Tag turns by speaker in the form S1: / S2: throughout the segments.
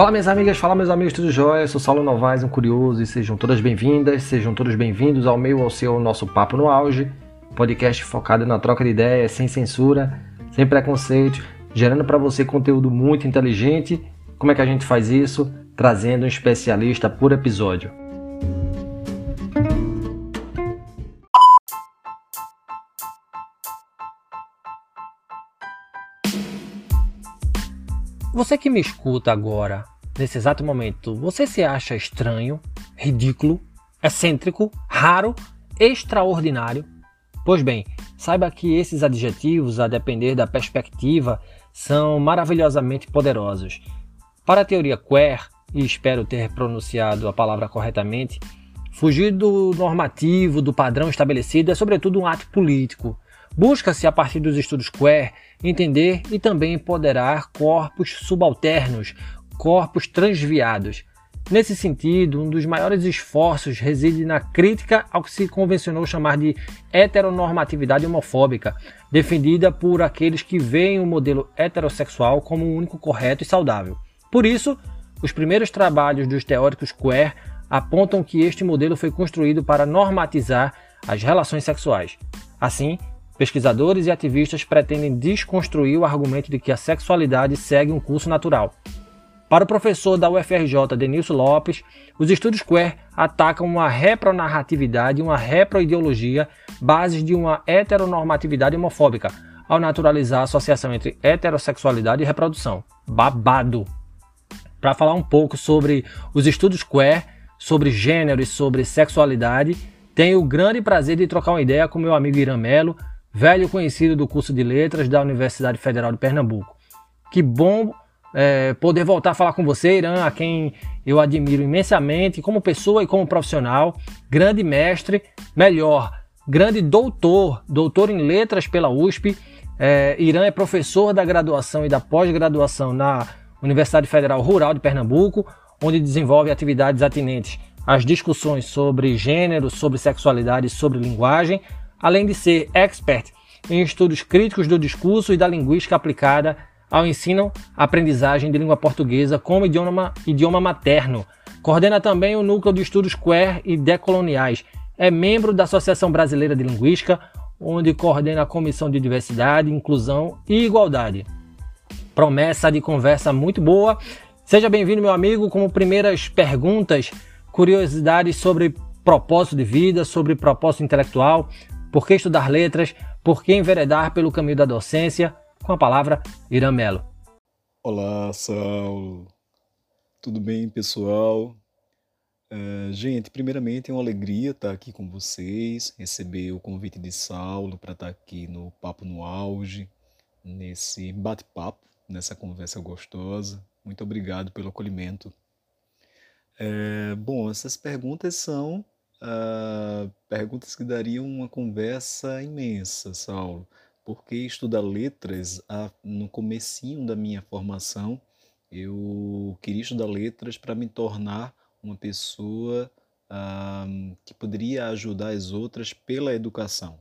S1: Fala minhas amigas, fala meus amigos, tudo jóia? Eu sou Saulo Novaes, um curioso, e sejam todas bem-vindas, sejam todos bem-vindos ao meu, ao seu, nosso Papo no Auge, podcast focado na troca de ideias, sem censura, sem preconceito, gerando para você conteúdo muito inteligente. Como é que a gente faz isso? Trazendo um especialista por episódio. Você que me escuta agora, nesse exato momento, você se acha estranho, ridículo, excêntrico, raro, extraordinário? Pois bem, saiba que esses adjetivos, a depender da perspectiva, são maravilhosamente poderosos. Para a teoria queer, e espero ter pronunciado a palavra corretamente, fugir do normativo, do padrão estabelecido é sobretudo um ato político. Busca-se, a partir dos estudos queer, entender e também empoderar corpos subalternos, corpos transviados. Nesse sentido, um dos maiores esforços reside na crítica ao que se convencionou chamar de heteronormatividade homofóbica, defendida por aqueles que veem o modelo heterossexual como o único correto e saudável. Por isso, os primeiros trabalhos dos teóricos queer apontam que este modelo foi construído para normatizar as relações sexuais. Assim, Pesquisadores e ativistas pretendem desconstruir o argumento de que a sexualidade segue um curso natural. Para o professor da UFRJ, Denilson Lopes, os estudos queer atacam uma repronarratividade e uma reproideologia, bases de uma heteronormatividade homofóbica, ao naturalizar a associação entre heterossexualidade e reprodução. Babado! Para falar um pouco sobre os estudos queer, sobre gênero e sobre sexualidade, tenho o grande prazer de trocar uma ideia com meu amigo Irã Melo, velho conhecido do curso de letras da Universidade Federal de Pernambuco. Que bom é, poder voltar a falar com você, Irã, a quem eu admiro imensamente como pessoa e como profissional, grande mestre, melhor, grande doutor, doutor em letras pela USP. É, Irã é professor da graduação e da pós-graduação na Universidade Federal Rural de Pernambuco, onde desenvolve atividades atinentes às discussões sobre gênero, sobre sexualidade e sobre linguagem, além de ser expert em estudos críticos do discurso e da linguística aplicada ao ensino aprendizagem de língua portuguesa como idioma, idioma materno. Coordena também o Núcleo de Estudos Queer e Decoloniais. É membro da Associação Brasileira de Linguística, onde coordena a Comissão de Diversidade, Inclusão e Igualdade. Promessa de conversa muito boa. Seja bem-vindo, meu amigo, como primeiras perguntas, curiosidades sobre propósito de vida, sobre propósito intelectual, por que estudar letras? Por que enveredar pelo caminho da docência? Com a palavra, Irã Melo.
S2: Olá, Saulo. Tudo bem, pessoal? Uh, gente, primeiramente é uma alegria estar aqui com vocês, receber o convite de Saulo para estar aqui no Papo no Auge, nesse bate-papo, nessa conversa gostosa. Muito obrigado pelo acolhimento. É, bom, essas perguntas são uh, perguntas que dariam uma conversa imensa, Saulo, porque estudar letras, uh, no comecinho da minha formação, eu queria estudar letras para me tornar uma pessoa uh, que poderia ajudar as outras pela educação.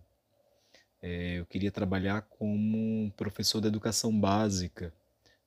S2: É, eu queria trabalhar como professor de educação básica.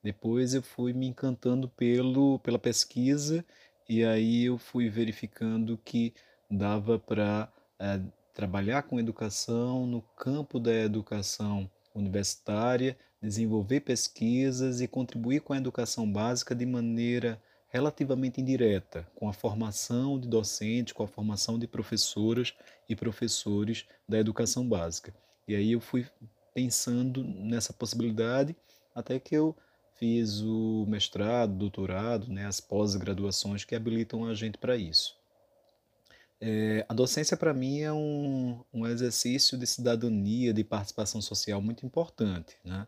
S2: Depois eu fui me encantando pelo, pela pesquisa e aí eu fui verificando que dava para é, trabalhar com educação no campo da educação universitária, desenvolver pesquisas e contribuir com a educação básica de maneira relativamente indireta, com a formação de docentes, com a formação de professoras e professores da educação básica. E aí eu fui pensando nessa possibilidade até que eu fiz o mestrado, doutorado, né, as pós-graduações que habilitam a gente para isso. É, a docência, para mim, é um, um exercício de cidadania, de participação social muito importante. Né?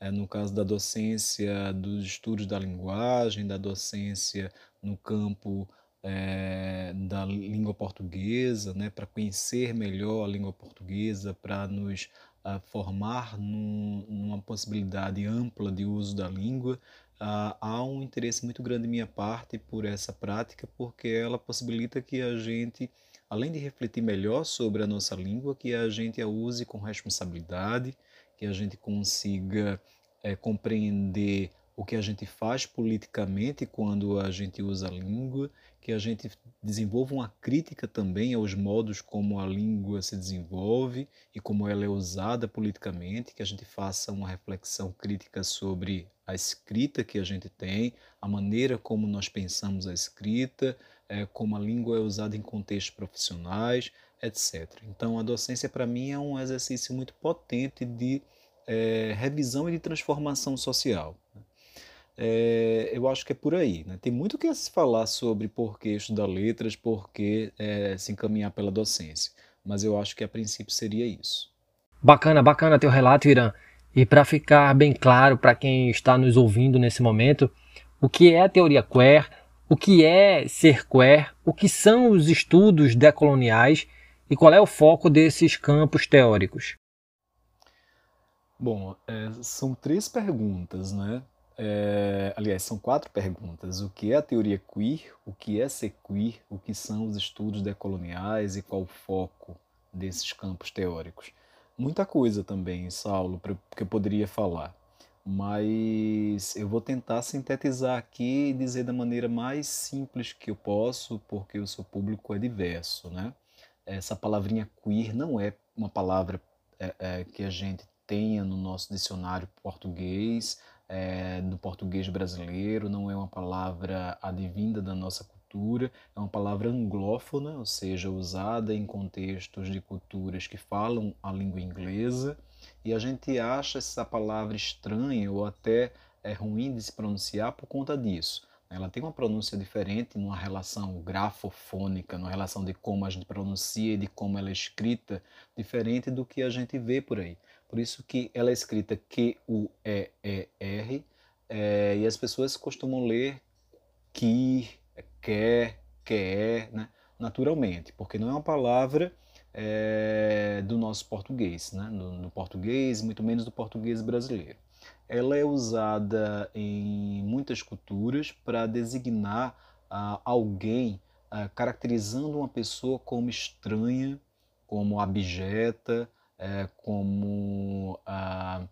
S2: É, no caso da docência dos estudos da linguagem, da docência no campo é, da língua portuguesa, né? para conhecer melhor a língua portuguesa, para nos a, formar num, numa possibilidade ampla de uso da língua. Uh, há um interesse muito grande de minha parte por essa prática, porque ela possibilita que a gente, além de refletir melhor sobre a nossa língua, que a gente a use com responsabilidade, que a gente consiga é, compreender o que a gente faz politicamente quando a gente usa a língua, que a gente desenvolva uma crítica também aos modos como a língua se desenvolve e como ela é usada politicamente, que a gente faça uma reflexão crítica sobre a escrita que a gente tem, a maneira como nós pensamos a escrita, é, como a língua é usada em contextos profissionais, etc. Então, a docência, para mim, é um exercício muito potente de é, revisão e de transformação social. É, eu acho que é por aí. Né? Tem muito que se falar sobre por que estudar letras, por que é, se encaminhar pela docência. Mas eu acho que a princípio seria isso.
S1: Bacana, bacana teu relato, Irã. E para ficar bem claro para quem está nos ouvindo nesse momento, o que é a teoria queer, o que é ser queer, o que são os estudos decoloniais e qual é o foco desses campos teóricos?
S2: Bom, é, são três perguntas, né? É, aliás, são quatro perguntas. O que é a teoria queer? O que é ser queer? O que são os estudos decoloniais e qual o foco desses campos teóricos? Muita coisa também, Saulo, que eu poderia falar, mas eu vou tentar sintetizar aqui e dizer da maneira mais simples que eu posso, porque o seu público é diverso, né? Essa palavrinha queer não é uma palavra é, é, que a gente tenha no nosso dicionário português, é, do português brasileiro, não é uma palavra advinda da nossa cultura, é uma palavra anglófona, ou seja, usada em contextos de culturas que falam a língua inglesa, e a gente acha essa palavra estranha ou até é ruim de se pronunciar por conta disso. Ela tem uma pronúncia diferente numa relação grafofônica, numa relação de como a gente pronuncia e de como ela é escrita, diferente do que a gente vê por aí. Por isso que ela é escrita Q-U-E-E-R é, e as pessoas costumam ler que, quer, quer, né? naturalmente, porque não é uma palavra é, do nosso português, né? no, no português, muito menos do português brasileiro. Ela é usada em muitas culturas para designar ah, alguém, ah, caracterizando uma pessoa como estranha, como abjeta, é, como a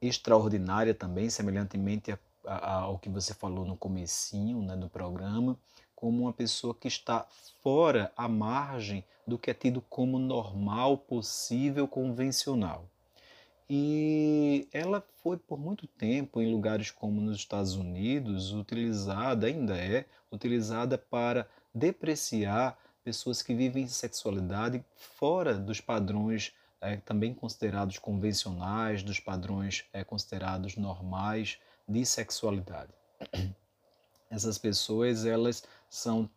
S2: extraordinária também, semelhantemente a, ao que você falou no comecinho né, do programa, como uma pessoa que está fora, à margem do que é tido como normal, possível, convencional. E ela foi por muito tempo, em lugares como nos Estados Unidos, utilizada, ainda é, utilizada para depreciar pessoas que vivem sexualidade fora dos padrões é, também considerados convencionais, dos padrões é, considerados normais de sexualidade. Essas pessoas, elas são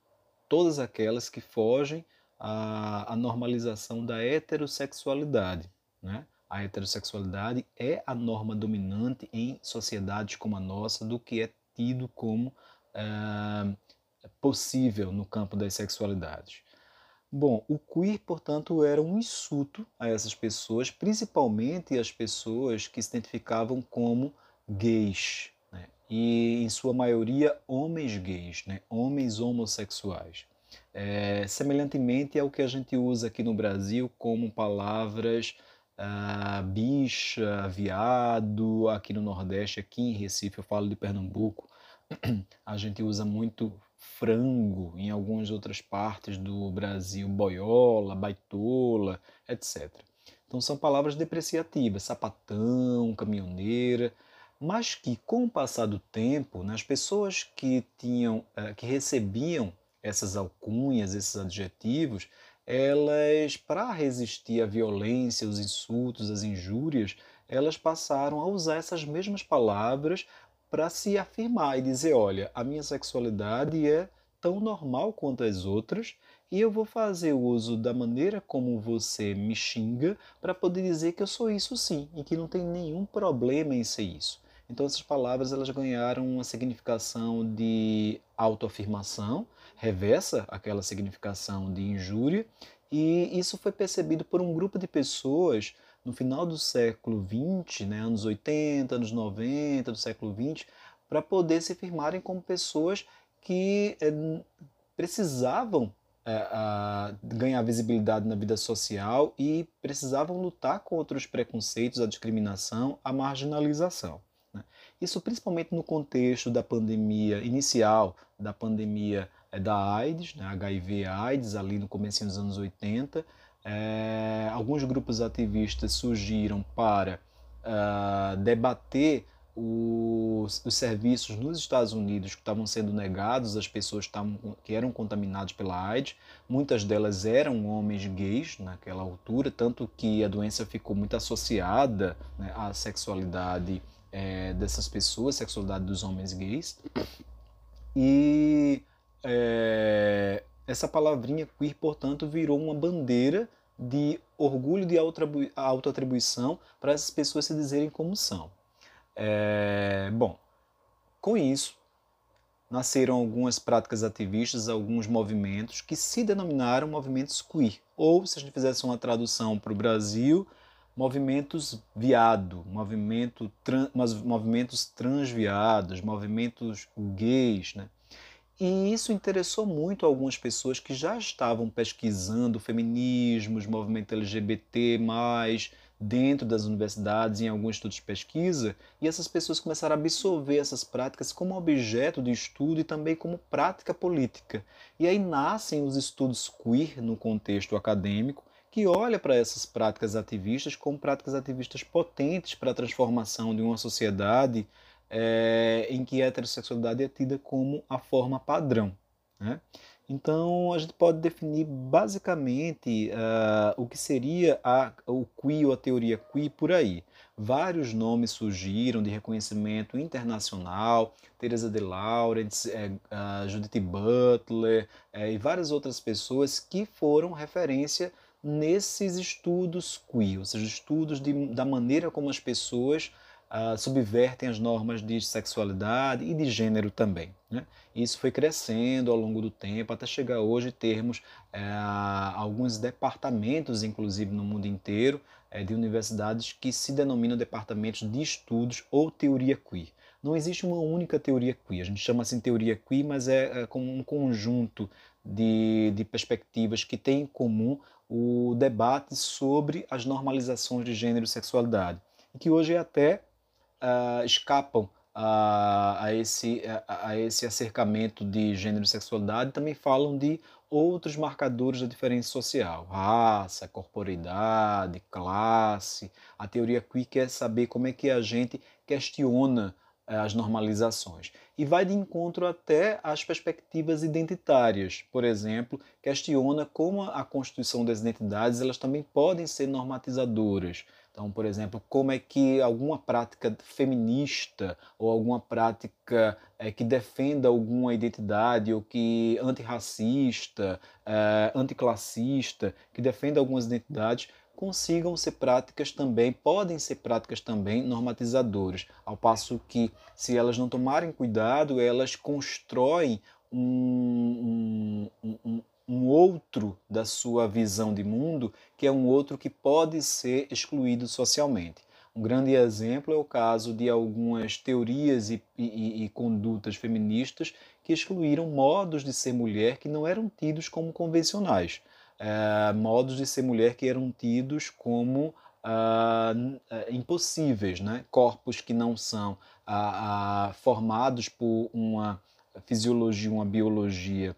S2: todas aquelas que fogem à, à normalização da heterossexualidade. Né? A heterossexualidade é a norma dominante em sociedades como a nossa do que é tido como é, possível no campo das sexualidades. Bom, o queer, portanto, era um insulto a essas pessoas, principalmente as pessoas que se identificavam como gays, né? e em sua maioria homens gays, né? homens homossexuais. É, semelhantemente ao que a gente usa aqui no Brasil como palavras ah, bicha, viado, aqui no Nordeste, aqui em Recife, eu falo de Pernambuco, a gente usa muito frango, em algumas outras partes do Brasil, boiola, baitola, etc. Então são palavras depreciativas, sapatão, caminhoneira, mas que com o passar do tempo, né, as pessoas que tinham, eh, que recebiam essas alcunhas, esses adjetivos, elas, para resistir à violência, os insultos, as injúrias, elas passaram a usar essas mesmas palavras para se afirmar e dizer: olha, a minha sexualidade é tão normal quanto as outras e eu vou fazer uso da maneira como você me xinga para poder dizer que eu sou isso sim e que não tem nenhum problema em ser isso. Então essas palavras elas ganharam uma significação de autoafirmação, reversa aquela significação de injúria, e isso foi percebido por um grupo de pessoas no final do século XX, né, anos 80, anos 90 do século XX, para poder se firmarem como pessoas que é, precisavam é, a, ganhar visibilidade na vida social e precisavam lutar contra os preconceitos, a discriminação, a marginalização. Isso principalmente no contexto da pandemia inicial, da pandemia é, da AIDS, né? HIV-AIDS, ali no começo dos anos 80. É, alguns grupos ativistas surgiram para uh, debater os, os, serviços nos Estados Unidos que estavam sendo negados às pessoas que, tavam, que eram contaminadas pela AIDS. Muitas delas eram homens gays naquela altura, tanto que a doença ficou muito associada né, à sexualidade é, dessas pessoas, sexualidade dos homens gays. E é, essa palavrinha queer, portanto, virou uma bandeira de orgulho de autoatribuição para essas pessoas se dizerem como são. É, bom, com isso, nasceram algumas práticas ativistas, alguns movimentos que se denominaram movimentos queer, ou, se a gente fizesse uma tradução para o Brasil, movimentos viado, movimento tran, movimentos transviados, movimentos gays. Né? E isso interessou muito algumas pessoas que já estavam pesquisando feminismos, movimento LGBT, dentro das universidades, em alguns estudos de pesquisa, e essas pessoas começaram a absorver essas práticas como objeto de estudo e também como prática política. E aí nascem os estudos queer no contexto acadêmico, que olha para essas práticas ativistas como práticas ativistas potentes para a transformação de uma sociedade é, em que a heterossexualidade é tida como a forma padrão. Né? Então, a gente pode definir basicamente uh, o que seria a, o QI ou a teoria QI por aí. Vários nomes surgiram de reconhecimento internacional, Teresa de Laurence, uh, Judith Butler é, e várias outras pessoas que foram referência nesses estudos ou seja, estudos de, da maneira como as pessoas uh, subvertem as normas de sexualidade e de gênero também. Né? Isso foi crescendo ao longo do tempo até chegar hoje termos é, alguns departamentos, inclusive no mundo inteiro, é, de universidades que se denominam departamentos de estudos ou teoria queer. Não existe uma única teoria queer, a gente chama assim teoria queer, mas é, é como um conjunto de, de perspectivas que tem em comum o debate sobre as normalizações de gênero e sexualidade, e que hoje até uh, escapam a, a, esse, a, a, esse acercamento de gênero e sexualidade também falam de outros marcadores da diferença social, raça, corporeidade, classe. A teoria queer quer saber como é que a gente questiona as normalizações e vai de encontro até às perspectivas identitárias. Por exemplo, questiona como a constituição das identidades elas também podem ser normatizadoras. Então, por exemplo, como é que alguma prática feminista ou alguma prática é, que defenda alguma identidade ou que antirracista, é, anticlassista, que defenda algumas identidades, consigam ser práticas também, podem ser práticas também normatizadoras, ao passo que, se elas não tomarem cuidado, elas constroem um, um, um, outro da sua visão de mundo, que é um outro que pode ser excluído socialmente. Um grande exemplo é o caso de algumas teorias e, e, e, condutas feministas que excluíram modos de ser mulher que não eram tidos como convencionais, é, modos de ser mulher que eram tidos como ah, impossíveis, né? corpos que não são ah, ah, formados por uma fisiologia, uma biologia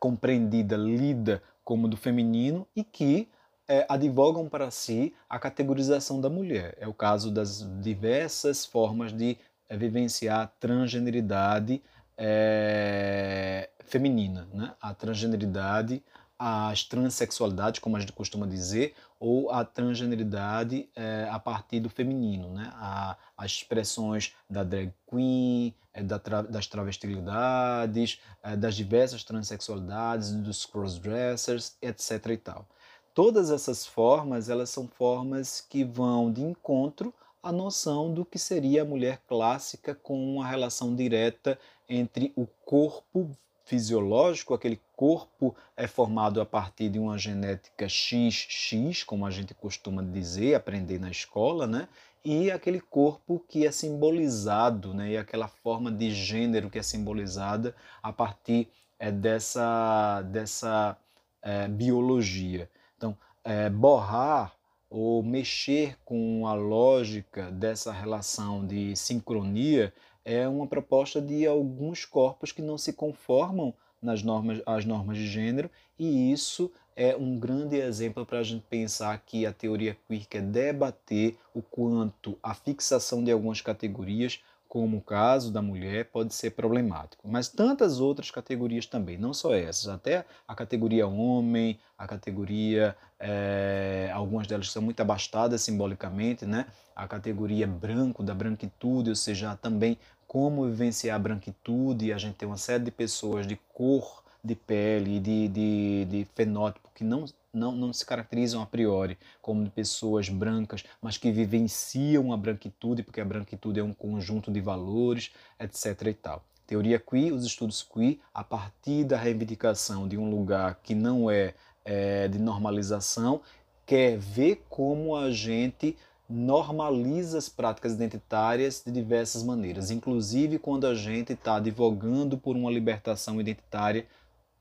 S2: compreendida, lida como do feminino e que é, advogam para si a categorização da mulher. É o caso das diversas formas de é, vivenciar a transgeneridade é, feminina, né? a transgeneridade, as transexualidades, como a gente costuma dizer, ou a transgeneridade é, a partir do feminino, né? A, as expressões da drag queen, é, da tra, das travestilidades, é, das diversas transexualidades, dos crossdressers, etc. E tal. Todas essas formas, elas são formas que vão de encontro à noção do que seria a mulher clássica com uma relação direta entre o corpo fisiológico, aquele corpo é formado a partir de uma genética XX, como a gente costuma dizer, aprender na escola, né? E aquele corpo que é simbolizado, né? E aquela forma de gênero que é simbolizada a partir é, dessa, dessa é, biologia. Então, é, borrar ou mexer com a lógica dessa relação de sincronia é uma proposta de alguns corpos que não se conformam nas normas, às normas de gênero, e isso é um grande exemplo para a gente pensar que a teoria queer quer debater o quanto a fixação de algumas categorias como o caso da mulher, pode ser problemático. Mas tantas outras categorias também, não só essas, até a categoria homem, a categoria, é, algumas delas são muito abastadas simbolicamente, né? a categoria branco, da branquitude, ou seja, também como vivenciar a branquitude, a gente tem uma série de pessoas de cor de pele, de, de, de fenótipo que não não, não se caracterizam a priori como pessoas brancas, mas que vivenciam a branquitude, porque a branquitude é um conjunto de valores, etc. e tal. Teoria queer, os estudos queer, a partir da reivindicação de um lugar que não é, é de normalização, quer ver como a gente normaliza as práticas identitárias de diversas maneiras, inclusive quando a gente está advogando por uma libertação identitária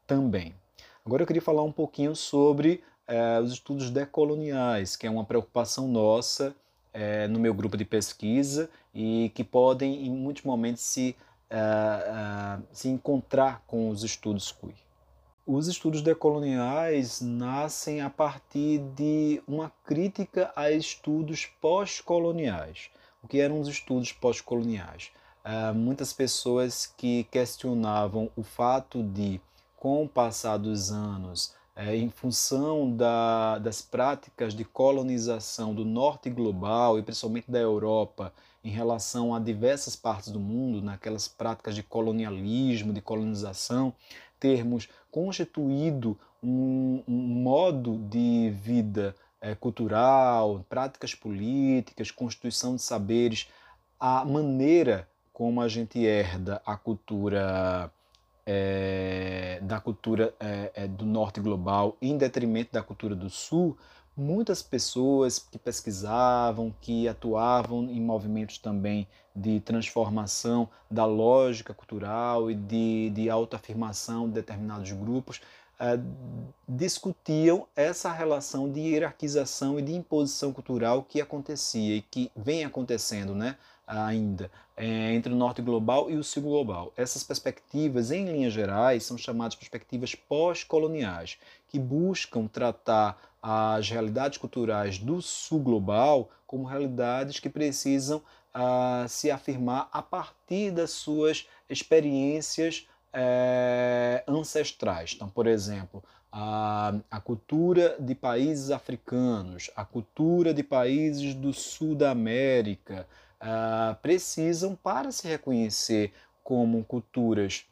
S2: também. Agora eu queria falar um pouquinho sobre é, os estudos decoloniais, que é uma preocupação nossa é, no meu grupo de pesquisa e que podem, em muitos momentos, se, é, se encontrar com os estudos queer. Os estudos decoloniais nascem a partir de uma crítica a estudos pós-coloniais. O que eram os estudos pós-coloniais? muitas pessoas que questionavam o fato de com o passar dos anos, é, em função da, das práticas de colonização do norte global e principalmente da Europa em relação a diversas partes do mundo, naquelas práticas de colonialismo, de colonização, termos constituído um, um modo de vida é, cultural, práticas políticas, constituição de saberes, a maneira como a gente herda a cultura é, da cultura é, é, do norte global em detrimento da cultura do sul, muitas pessoas que pesquisavam, que atuavam em movimentos também de transformação da lógica cultural e de, de autoafirmação de determinados grupos, é, discutiam essa relação de hierarquização e de imposição cultural que acontecia e que vem acontecendo né, ainda é, entre o norte global e o sul global. Essas perspectivas, em linhas gerais, são chamadas perspectivas pós-coloniais, que buscam tratar as realidades culturais do sul global como realidades que precisam uh, se afirmar a partir das suas experiências é, ancestrais. Então, por exemplo, a, a cultura de países africanos, a cultura de países do sul da América, uh, precisam, para se reconhecer como culturas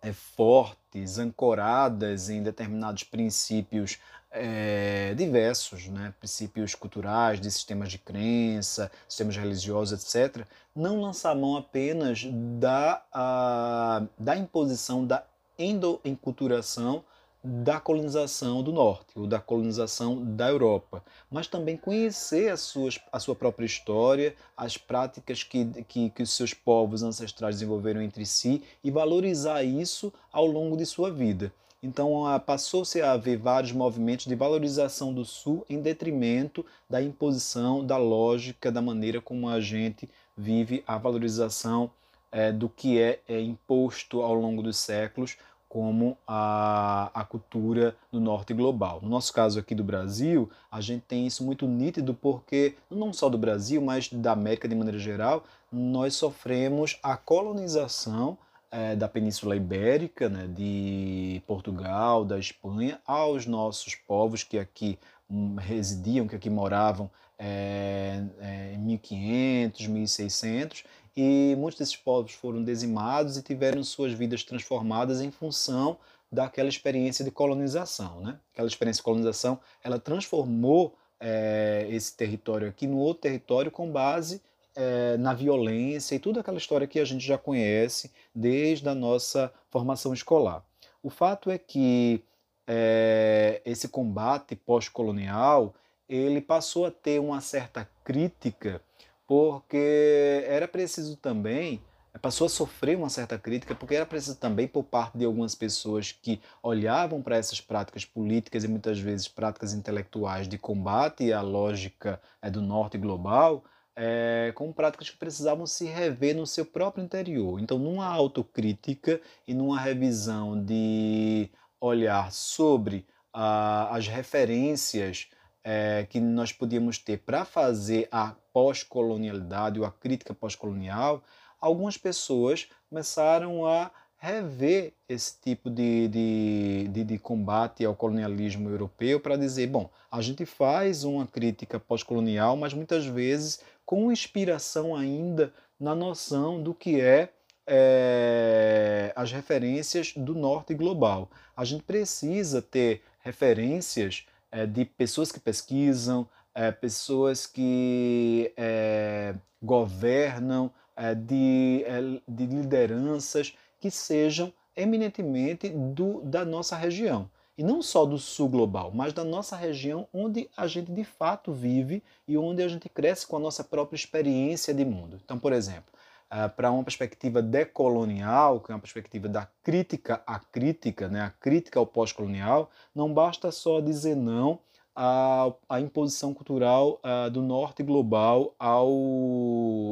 S2: é, fortes, ancoradas em determinados princípios é, diversos, né? princípios culturais, de sistemas de crença, sistemas religiosos, etc., não lançar mão apenas da, a, da imposição da endoenculturação da colonização do norte, ou da colonização da Europa, mas também conhecer as suas, a sua própria história, as práticas que, que, que os seus povos ancestrais desenvolveram entre si e valorizar isso ao longo de sua vida. Então passou-se a haver vários movimentos de valorização do Sul em detrimento da imposição da lógica, da maneira como a gente vive a valorização é, do que é, é imposto ao longo dos séculos como a, a cultura do norte global. No nosso caso aqui do Brasil, a gente tem isso muito nítido porque, não só do Brasil, mas da América de maneira geral, nós sofremos a colonização é, da Península Ibérica, né, de Portugal, da Espanha, aos nossos povos que aqui hum, residiam, que aqui moravam é, é, em 1500, 1600, e muitos desses povos foram dizimados e tiveram suas vidas transformadas em função daquela experiência de colonização. Né? Aquela experiência de colonização ela transformou é, esse território aqui no outro território com base é, na violência e toda aquela história que a gente já conhece desde a nossa formação escolar. O fato é que é, esse combate pós-colonial ele passou a ter uma certa crítica porque era preciso também passou a sofrer uma certa crítica, porque era preciso também por parte de algumas pessoas que olhavam para essas práticas políticas e muitas vezes práticas intelectuais de combate à lógica é, do norte global, é, com práticas que precisavam se rever no seu próprio interior. Então, numa autocrítica e numa revisão de olhar sobre ah, as referências é, que nós podíamos ter para fazer a pós-colonialidade ou a crítica pós-colonial, algumas pessoas começaram a rever esse tipo de, de, de, de combate ao colonialismo europeu para dizer, bom, a gente faz uma crítica pós-colonial, mas muitas vezes com inspiração ainda na noção do que é, é, as referências do norte global. A gente precisa ter referências é, de pessoas que pesquisam, é, pessoas que é, governam, é, de, é, de lideranças que sejam eminentemente do, da nossa região. E não só do sul global, mas da nossa região onde a gente de fato vive e onde a gente cresce com a nossa própria experiência de mundo. Então, por exemplo, uh, para uma perspectiva decolonial, que é uma perspectiva da crítica à crítica, né, a crítica ao pós-colonial, não basta só dizer não a, a imposição cultural uh, do norte global ao,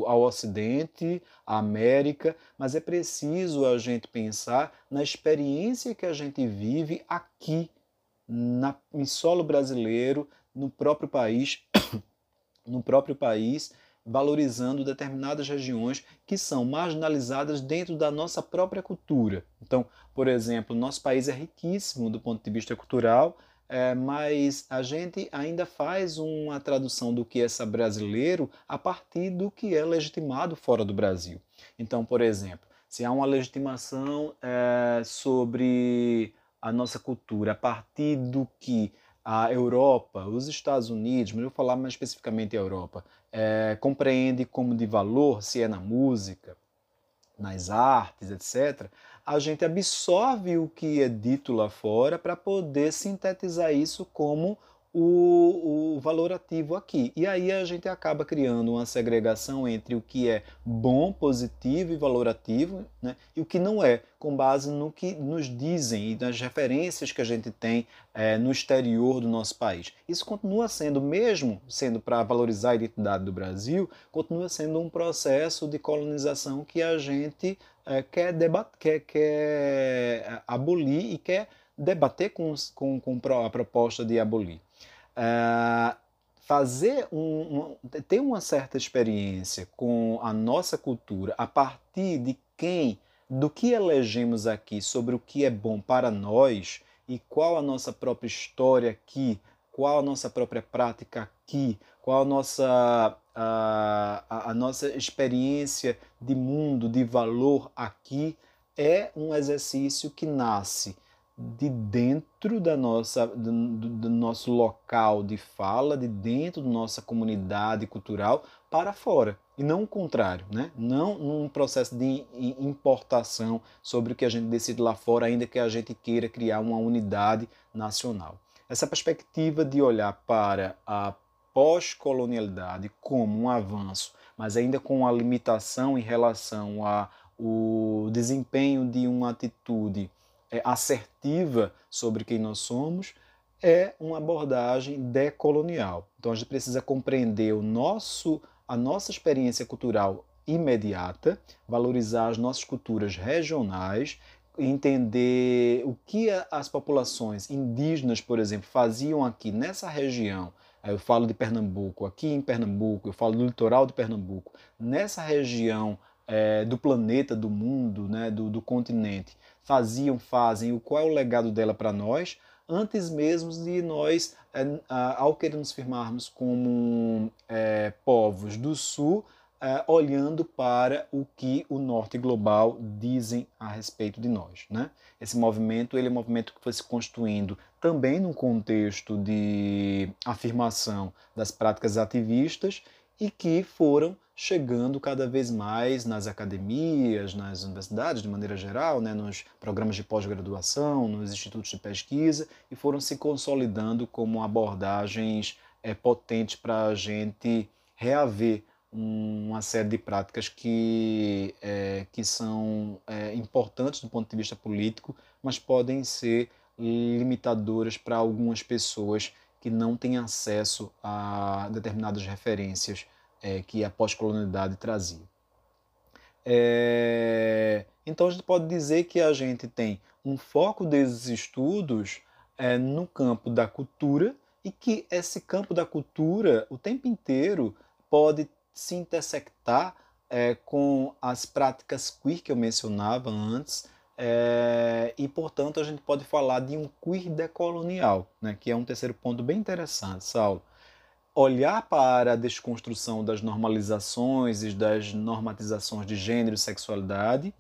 S2: ao ocidente, à América, mas é preciso a gente pensar na experiência que a gente vive aqui, na, em solo brasileiro, no próprio país, no próprio país, valorizando determinadas regiões que são marginalizadas dentro da nossa própria cultura. Então, por exemplo, nosso país é riquíssimo do ponto de vista cultural, é, mas a gente ainda faz uma tradução do que é brasileiro a partir do que é legitimado fora do Brasil. Então, por exemplo, se há uma legitimação é, sobre a nossa cultura a partir do que a Europa, os Estados Unidos, mas eu vou falar mais especificamente a Europa, é, compreende como de valor, se é na música, nas artes, etc., a gente absorve o que é dito lá fora para poder sintetizar isso como o, o valor ativo aqui. E aí a gente acaba criando uma segregação entre o que é bom, positivo e valorativo, né, e o que não é, com base no que nos dizem e nas referências que a gente tem é, no exterior do nosso país. Isso continua sendo, mesmo sendo para valorizar a identidade do Brasil, continua sendo um processo de colonização que a gente é, quer, debater, quer, quer abolir e quer debater com, com, com a proposta de abolir. É, fazer um, um, ter uma certa experiência com a nossa cultura a partir de quem, do que elegemos aqui sobre o que é bom para nós e qual a nossa própria história aqui, qual a nossa própria prática aqui, qual a nossa, a, a, a nossa experiência de mundo, de valor aqui, é um exercício que nasce de dentro da nossa, do, do, nosso local de fala, de dentro da nossa comunidade cultural para fora. E não o contrário, né? não num processo de importação sobre o que a gente decide lá fora, ainda que a gente queira criar uma unidade nacional. Essa perspectiva de olhar para a pós-colonialidade como um avanço, mas ainda com uma limitação em relação ao desempenho de uma atitude assertiva sobre quem nós somos é uma abordagem decolonial. Então a gente precisa compreender o nosso, a nossa experiência cultural imediata, valorizar as nossas culturas regionais, entender o que as populações indígenas, por exemplo, faziam aqui nessa região. Eu falo de Pernambuco, aqui em Pernambuco, eu falo do litoral de Pernambuco, nessa região é, do planeta, do mundo, né, do, do continente, faziam, fazem, o qual é o legado dela para nós, antes mesmo de nós, é, ao querer nos firmarmos como é, povos do Sul, é, olhando para o que o Norte global dizem a respeito de nós. Né? Esse movimento ele é um movimento que foi se construindo também num contexto de afirmação das práticas ativistas e que foram chegando cada vez mais nas academias, nas universidades de maneira geral, né, nos programas de pós-graduação, nos institutos de pesquisa e foram se consolidando como abordagens é, potentes para a gente reaver uma série de práticas que, é, que são é, importantes do ponto de vista político, mas podem ser limitadoras para algumas pessoas que não têm acesso a determinadas referências é, que a pós-colonialidade trazia. É, então a gente pode dizer que a gente tem um foco desses estudos é, no campo da cultura e que esse campo da cultura o tempo inteiro pode se intersectar é, com as práticas queer que eu mencionava antes, é, e portanto a gente pode falar de um queer decolonial, né, que é um terceiro ponto bem interessante, Saulo. Olhar para a desconstrução das normalizações e das normatizações de gênero e sexualidade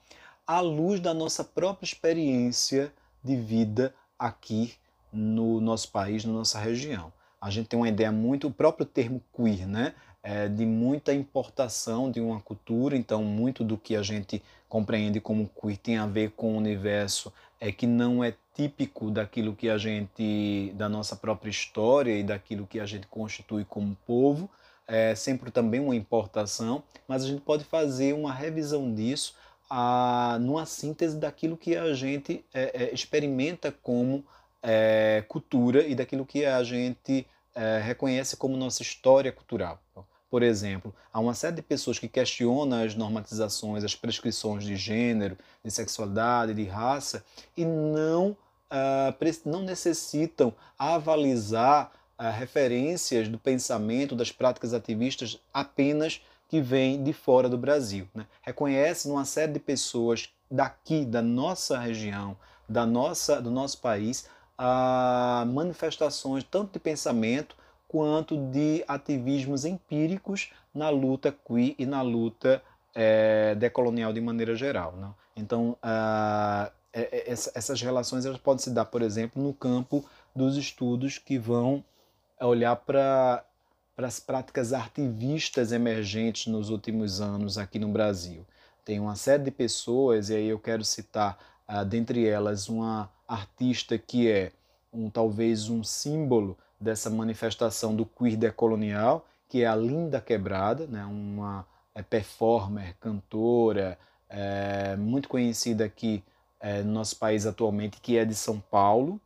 S2: à luz da nossa própria experiência de vida aqui no nosso país, na nossa região. A gente tem uma ideia muito, o próprio termo queer, né? é, de muita importação de uma cultura, então muito do que a gente compreende como queer tem a ver com o universo é que não é típico daquilo que a gente, da nossa própria história e daquilo que a gente constitui como povo, é sempre também uma importação, mas a gente pode fazer uma revisão disso a, numa síntese daquilo que a gente é, é, experimenta como é, cultura e daquilo que a gente é, reconhece como nossa história cultural. Por exemplo, há uma série de pessoas que questionam as normatizações, as prescrições de gênero, de sexualidade, de raça e não, uh, não necessitam avalizar uh, referências do pensamento, das práticas ativistas apenas que vêm de fora do Brasil. Né? Reconhece uma série de pessoas daqui, da nossa região, da nossa, do nosso país, uh, manifestações tanto de pensamento quanto de ativismos empíricos na luta queer e na luta é, decolonial de maneira geral. Não? Então, uh, essas relações elas podem se dar, por exemplo, no campo dos estudos que vão olhar para as práticas artivistas emergentes nos últimos anos aqui no Brasil. Tem uma série de pessoas, e aí eu quero citar, dentre elas, uma artista que é um talvez um símbolo dessa manifestação do queer decolonial, que é a Linda Quebrada, né, uma é, performer, cantora, é, muito conhecida aqui é, no nosso país atualmente, que é de São Paulo,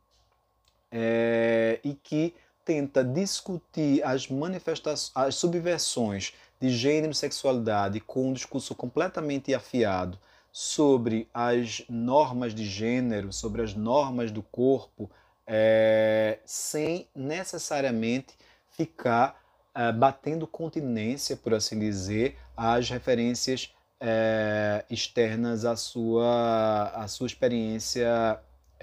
S2: é, e que tenta discutir as manifestações, as subversões de gênero e sexualidade com um discurso completamente afiado sobre as normas de gênero, sobre as normas do corpo, é, sem necessariamente ficar é, batendo continência, por assim dizer, às referências é, externas à sua, à sua experiência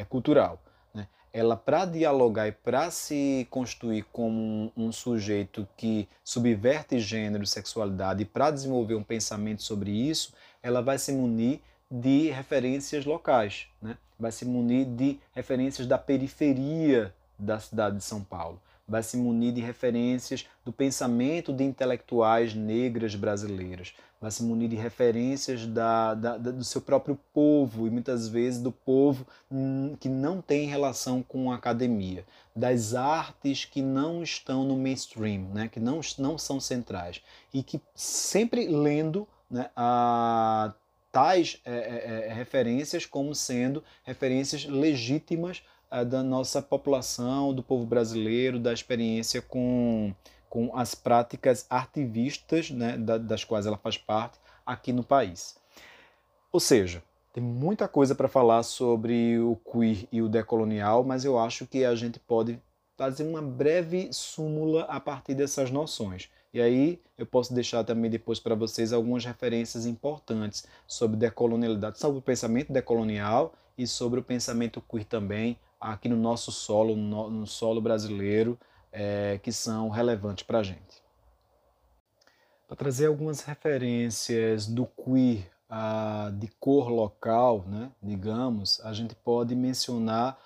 S2: cultural. Né? Ela, para dialogar e para se constituir como um, um, sujeito que subverte gênero e sexualidade e para desenvolver um pensamento sobre isso, ela vai se munir de referências locais. Né? Vai se munir de referências da periferia da cidade de São Paulo, vai se munir de referências do pensamento de intelectuais negras brasileiras, vai se munir de referências da, da, da, do seu próprio povo e muitas vezes do povo hum, que não tem relação com a academia, das artes que não estão no mainstream, né, que não, não são centrais. E que sempre lendo né, a tais é, é, é, referências como sendo referências legítimas é, da nossa população, do povo brasileiro, da experiência com, com as práticas artivistas, né, das quais ela faz parte aqui no país. Ou seja, tem muita coisa para falar sobre o queer e o decolonial, mas eu acho que a gente pode fazer uma breve súmula a partir dessas noções. E aí eu posso deixar também depois para vocês algumas referências importantes sobre decolonialidade, sobre o pensamento decolonial e sobre o pensamento queer também aqui no nosso solo, no, solo brasileiro, é, que são relevantes para a gente. Para trazer algumas referências do queer de cor local, né, digamos, a gente pode mencionar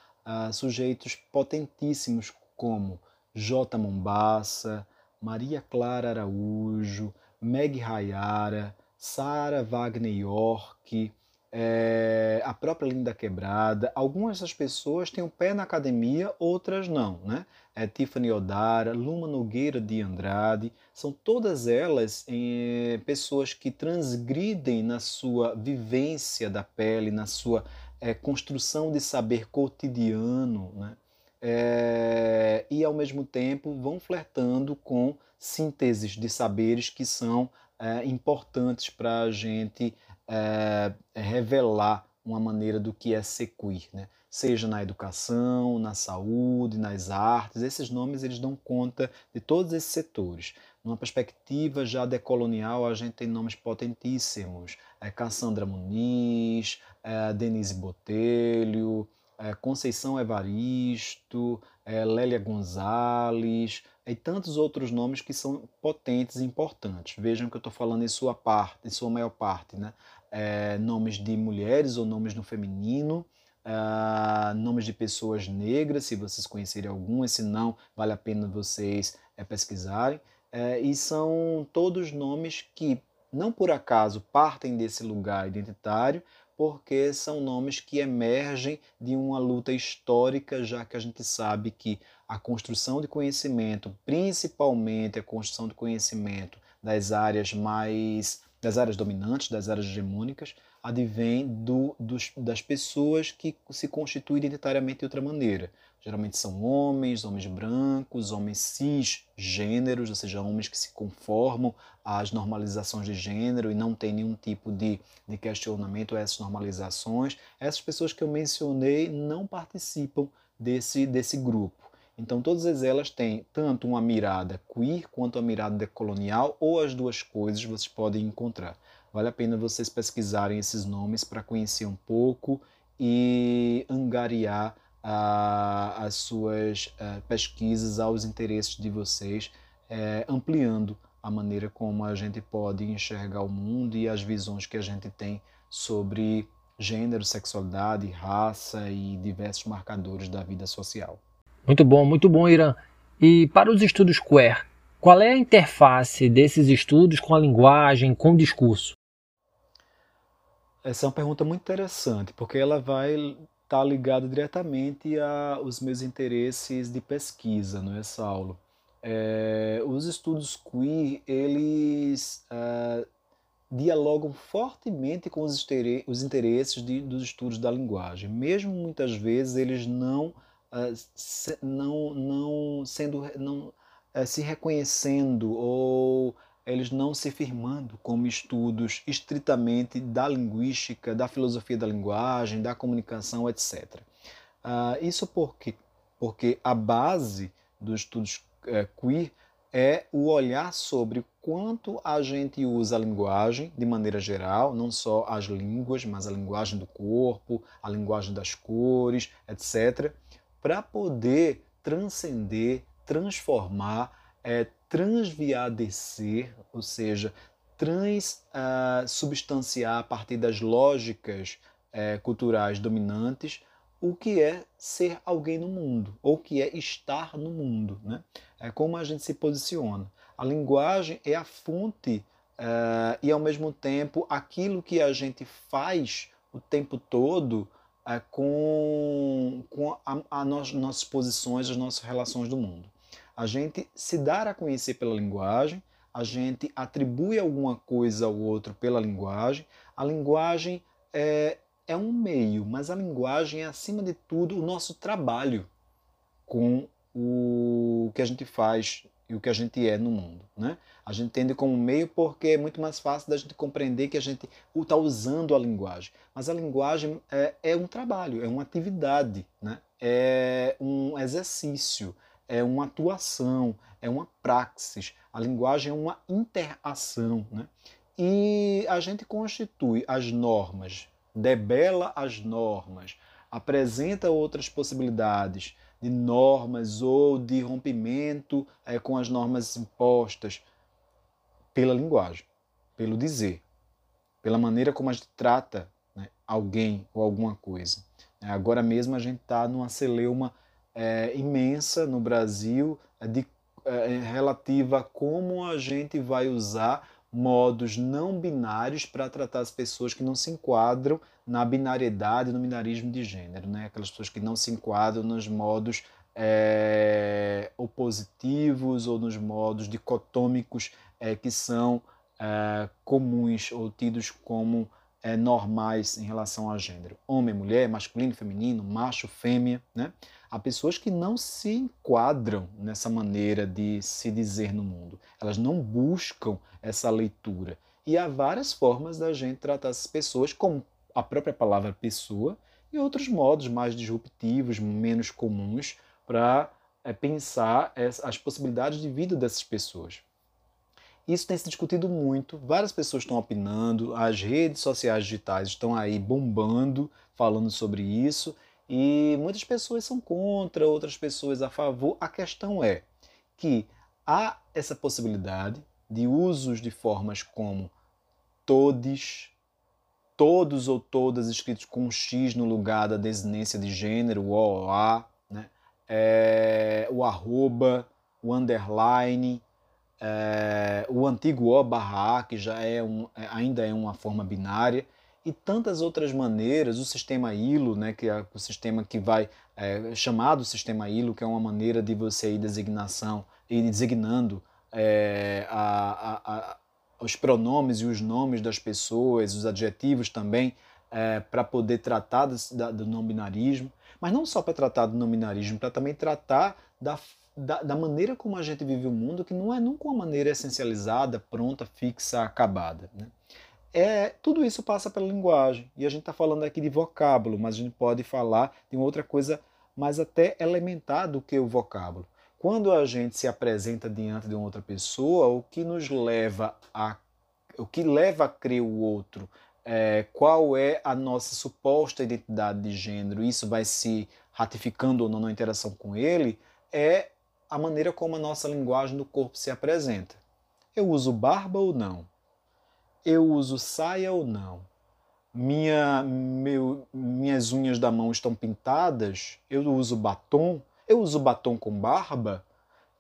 S2: sujeitos potentíssimos como J. Mombassa, Maria Clara Araújo, Meg Rayara, Sara Wagner York, é, a própria Linda Quebrada. Algumas das pessoas têm o um pé na academia, outras não, né? É Tiffany Odara, Luma Nogueira de Andrade, são todas elas é, pessoas que transgridem na sua vivência da pele, na sua é, construção de saber cotidiano, né? É, e ao mesmo tempo vão flertando com sínteses de saberes que são é, importantes para a gente é, revelar uma maneira do que é ser queer, né? seja na educação, na saúde, nas artes, esses nomes eles dão conta de todos esses setores. Numa perspectiva já decolonial, a gente tem nomes potentíssimos, é, Cassandra Muniz, é, Denise Botelho, é, Conceição Evaristo, é, Lélia Gonzalez, e tantos outros nomes que são potentes e importantes. Vejam que eu estou falando em sua parte, em sua maior parte, né? É, nomes de mulheres ou nomes no feminino, é, nomes de pessoas negras, se vocês conhecerem algum, se não, vale a pena vocês é, pesquisarem. É, e são todos nomes que, não por acaso, partem desse lugar identitário, porque são nomes que emergem de uma luta histórica, já que a gente sabe que a construção de conhecimento, principalmente a construção de conhecimento das áreas mais das áreas dominantes, das áreas hegemônicas, advém do, dos, das pessoas que se constituem identitariamente de outra maneira. Geralmente são homens, homens brancos, homens cisgêneros, ou seja, homens que se conformam às normalizações de gênero e não têm nenhum tipo de, de questionamento a essas normalizações. Essas pessoas que eu mencionei não participam desse, desse grupo. Então, todas elas têm tanto uma mirada queer quanto uma mirada decolonial, ou as duas coisas vocês podem encontrar. Vale a pena vocês pesquisarem esses nomes para conhecer um pouco e angariar as suas uh, pesquisas aos interesses de vocês, é, ampliando a maneira como a gente pode enxergar o mundo e as visões que a gente tem sobre gênero, sexualidade, raça e diversos marcadores da vida social.
S1: Muito bom, muito bom, Irã. E para os estudos queer, qual é a interface desses estudos com a linguagem, com o discurso?
S2: Essa é uma pergunta muito interessante, porque ela vai está ligado diretamente aos meus interesses de pesquisa, não é, Saulo? É, os estudos queer, eles é, dialogam fortemente com os, os interesses de, dos estudos da linguagem, mesmo muitas vezes eles não, não, não sendo, não, é, se reconhecendo ou eles não se firmando como estudos estritamente da linguística, da filosofia da linguagem, da comunicação, etc. Ah, isso porque, porque a base dos estudos uh, queer é o olhar sobre quanto a gente usa a linguagem de maneira geral, não só as línguas, mas a linguagem do corpo, a linguagem das cores, etc., para poder transcender, transformar, é, transviadecer, ou seja, transubstanciar uh, a partir das lógicas uh, culturais dominantes o que é ser alguém no mundo, ou o que é estar no mundo. Né? É como a gente se posiciona. A linguagem é a fonte uh, e, ao mesmo tempo, aquilo que a gente faz o tempo todo uh, com, com a nos, nossas posições, as nossas relações do mundo a gente se dar a conhecer pela linguagem, a gente atribui alguma coisa ao outro pela linguagem. A linguagem é, é um meio, mas a linguagem é, acima de tudo, o nosso trabalho com o que a gente faz e o que a gente é no mundo. Né? A gente entende como meio porque é muito mais fácil da gente compreender que a gente está usando a linguagem. Mas a linguagem é, é um trabalho, é uma atividade, né? é um exercício é uma atuação, é uma praxis. A linguagem é uma interação. Né? E a gente constitui as normas, debela as normas, apresenta outras possibilidades de normas ou de rompimento é, com as normas impostas pela linguagem, pelo dizer, pela maneira como a gente trata né, alguém ou alguma coisa. Agora mesmo a gente está numa celeuma é, imensa no Brasil é, de, é, relativa a como a gente vai usar modos não binários para tratar as pessoas que não se enquadram na binariedade, no binarismo de gênero, né? aquelas pessoas que não se enquadram nos modos é, opositivos ou nos modos dicotômicos é, que são é, comuns ou tidos como é, normais em relação ao gênero. Homem, mulher, masculino, feminino, macho, fêmea. Né? Há pessoas que não se enquadram nessa maneira de se dizer no mundo. Elas não buscam essa leitura. E há várias formas da gente tratar essas pessoas, como a própria palavra pessoa, e outros modos mais disruptivos, menos comuns, para é, pensar as possibilidades de vida dessas pessoas. Isso tem se discutido muito, várias pessoas estão opinando, as redes sociais digitais estão aí bombando, falando sobre isso, e muitas pessoas são contra, outras pessoas a favor. A questão é que há essa possibilidade de usos de formas como todes, todos ou todas escritos com um X no lugar da desinência de gênero, o OA, né? É, o arroba, o underline, é, o antigo O barra A, que já é um, é, ainda é uma forma binária, e tantas outras maneiras, o sistema ILO, né, que é o sistema que vai, é, chamado sistema ILO, que é uma maneira de você ir designação, ir designando é, a, a, a, os pronomes e os nomes das pessoas, os adjetivos também, é, para poder tratar do, do não binarismo, mas não só para tratar do não binarismo, para também tratar da da, da, maneira como a gente vive o mundo, que não é nunca uma maneira essencializada, pronta, fixa, acabada. Né? É, tudo isso passa pela linguagem. E a gente está falando aqui de vocábulo, mas a gente pode falar de uma outra coisa mais até elementar do que o vocábulo. Quando a gente se apresenta diante de uma outra pessoa, o que nos leva a o que leva a crer o outro, é, qual é a nossa suposta identidade de gênero, isso vai se ratificando ou não na interação com ele, é a maneira como a nossa linguagem do corpo se apresenta. Eu uso barba ou não? Eu uso saia ou não? Minha, meu, minhas unhas da mão estão pintadas? Eu uso batom? Eu uso batom com barba?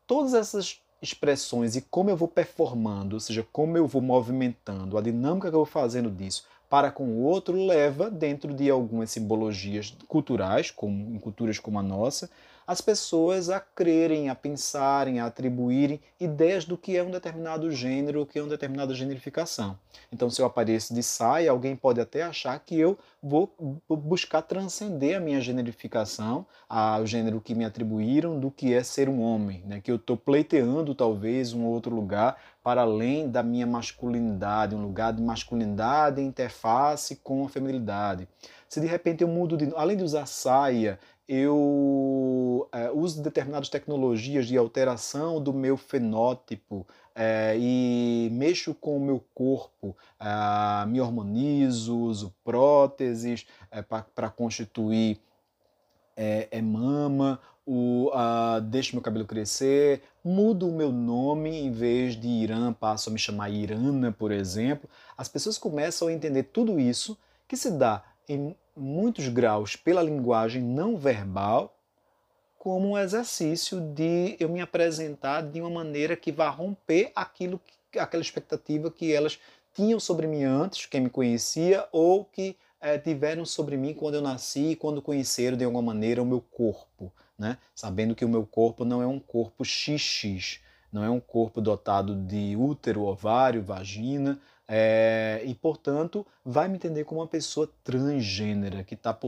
S2: Todas essas expressões e como eu vou performando, ou seja, como eu vou movimentando, a dinâmica que eu vou fazendo disso para com o outro leva dentro de algumas simbologias culturais, como em culturas como a nossa, as pessoas a crerem, a pensarem, a atribuírem ideias do que é um determinado gênero, o que é uma determinada generificação. Então, se eu apareço de saia, alguém pode até achar que eu vou buscar transcender a minha generificação, ao gênero que me atribuíram do que é ser um homem, né? que eu estou pleiteando talvez um outro lugar para além da minha masculinidade, um lugar de masculinidade interface com a feminilidade. Se de repente eu mudo, de, além de usar saia, eu é, uso determinadas tecnologias de alteração do meu fenótipo é, e mexo com o meu corpo, é, me hormonizo, uso próteses é, para constituir é, é, mama, o, deixo meu cabelo crescer, mudo o meu nome, em vez de Irã, passo a me chamar Irana, por exemplo. As pessoas começam a entender tudo isso que se dá em muitos graus pela linguagem não verbal, como um exercício de eu me apresentar de uma maneira que vá romper aquilo, aquela expectativa que elas tinham sobre mim antes, quem me conhecia, ou que é, tiveram sobre mim quando eu nasci, quando conheceram de alguma maneira o meu corpo, né? sabendo que o meu corpo não é um corpo XX, não é um corpo dotado de útero, ovário, vagina, é, e, portanto, vai me entender como uma pessoa transgênera, que está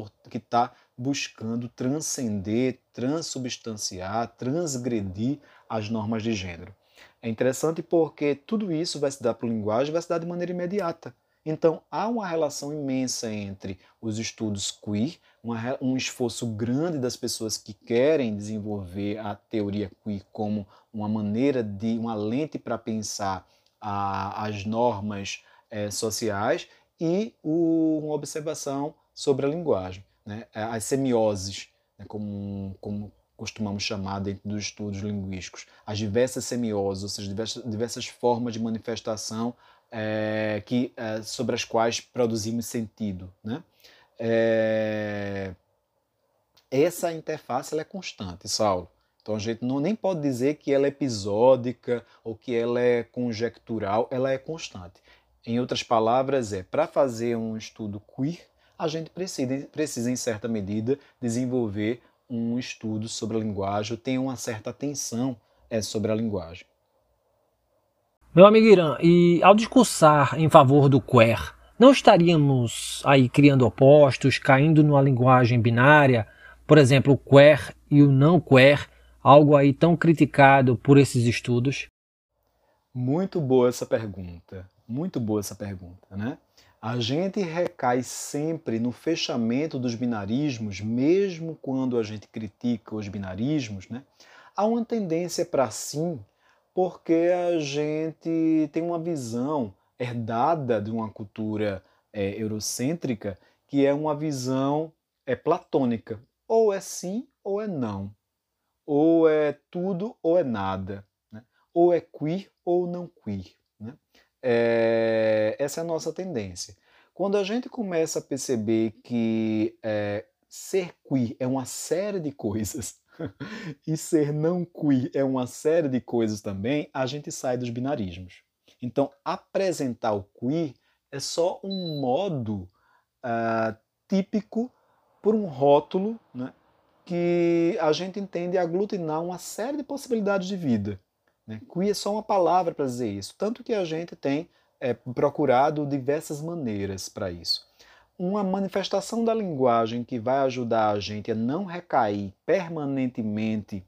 S2: tá buscando transcender, transubstanciar, transgredir as normas de gênero. É interessante porque tudo isso vai se dar por linguagem, vai se dar de maneira imediata. Então, há uma relação imensa entre os estudos queer, uma, um esforço grande das pessoas que querem desenvolver a teoria queer como uma maneira de, uma lente para pensar a, as normas é, sociais e o, uma observação sobre a linguagem, né? as semioses, né? como, como costumamos chamar dentro dos estudos linguísticos, as diversas semioses, ou seja, diversas, diversas formas de manifestação é, que, é, sobre as quais produzimos sentido. Né? É, essa interface é constante, Saulo. Então a gente não, nem pode dizer que ela é episódica ou que ela é conjectural, ela é constante. Em outras palavras, é para fazer um estudo queer, a gente precisa, precisa, em certa medida, desenvolver um estudo sobre a linguagem, ter uma certa atenção é, sobre a linguagem.
S1: Meu amigo Irã, e ao discursar em favor do queer, não estaríamos aí criando opostos, caindo numa linguagem binária, por exemplo, o queer e o não queer, algo aí tão criticado por esses estudos?
S2: Muito boa essa pergunta. Muito boa essa pergunta, né? A gente recai sempre no fechamento dos binarismos, mesmo quando a gente critica os binarismos, né? Há uma tendência para sim, porque a gente tem uma visão herdada de uma cultura é, eurocêntrica que é uma visão é platônica. Ou é sim ou é não. Ou é tudo ou é nada. Né? Ou é queer ou não queer. Né? É, essa é a nossa tendência. Quando a gente começa a perceber que é, ser queer é uma série de coisas e ser não queer é uma série de coisas também, a gente sai dos binarismos. Então, apresentar o queer é só um modo uh, típico por um rótulo né, que a gente entende aglutinar uma série de possibilidades de vida. Né? É só uma palavra para dizer isso, tanto que a gente tem é, procurado diversas maneiras para isso. Uma manifestação da linguagem que vai ajudar a gente a não recair permanentemente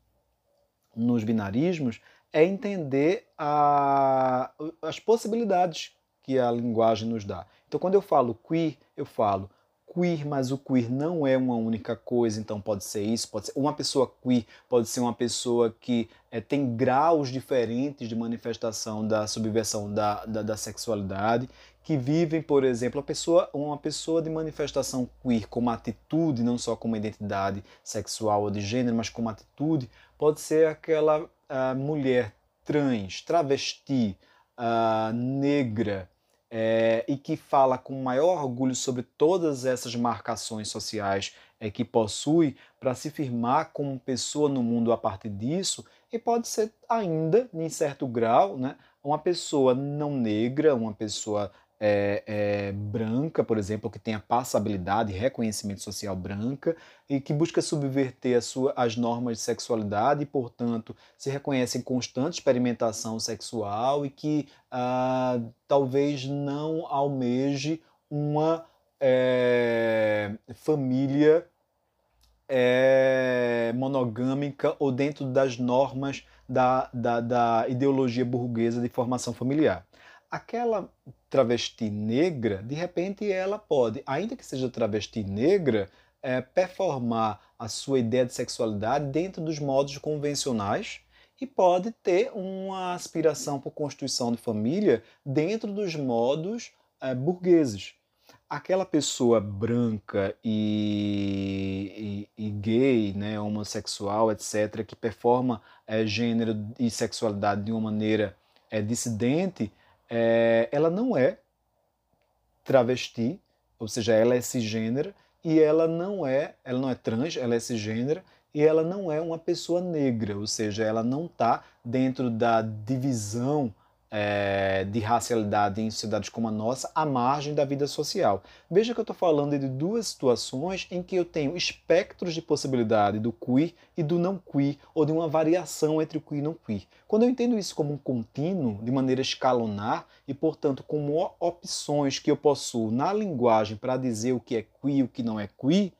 S2: nos binarismos é entender a, as possibilidades que a linguagem nos dá. Então, quando eu falo queer, eu falo queer, mas o queer não é uma única coisa, então pode ser isso, pode ser uma pessoa queer, pode ser uma pessoa que é, tem graus diferentes de manifestação da subversão da, da, da, sexualidade, que vivem, por exemplo, a pessoa, uma pessoa de manifestação queer como atitude, não só como identidade sexual ou de gênero, mas como atitude, pode ser aquela uh, mulher trans, travesti, uh, negra, é, e que fala com maior orgulho sobre todas essas marcações sociais é, que possui para se firmar como pessoa no mundo a partir disso, e pode ser ainda, em certo grau, né, uma pessoa não negra, uma pessoa é, é, branca, por exemplo, que tem a passabilidade, reconhecimento social branca e que busca subverter sua, as normas de sexualidade e, portanto, se reconhece em constante experimentação sexual e que ah, talvez não almeje uma é, família é, monogâmica ou dentro das normas da, da, da ideologia burguesa de formação familiar aquela travesti negra, de repente ela pode, ainda que seja travesti negra, é, performar a sua ideia de sexualidade dentro dos modos convencionais e pode ter uma aspiração por constituição de família dentro dos modos é, burgueses. Aquela pessoa branca e, e, e, gay, né, homossexual, etc., que performa é, gênero e sexualidade de uma maneira é, dissidente, é, ela não é travesti, ou seja, ela é cisgênera, e ela não é, ela não é trans, ela é cisgênera, e ela não é uma pessoa negra, ou seja, ela não está dentro da divisão é, de racialidade em sociedades como a nossa à margem da vida social. Veja que eu estou falando de duas situações em que eu tenho espectros de possibilidade do queer e do não queer, ou de uma variação entre o queer e não queer. Quando eu entendo isso como um contínuo, de maneira escalonar, e portanto como opções que eu possuo na linguagem para dizer o que é queer e o que não é queer,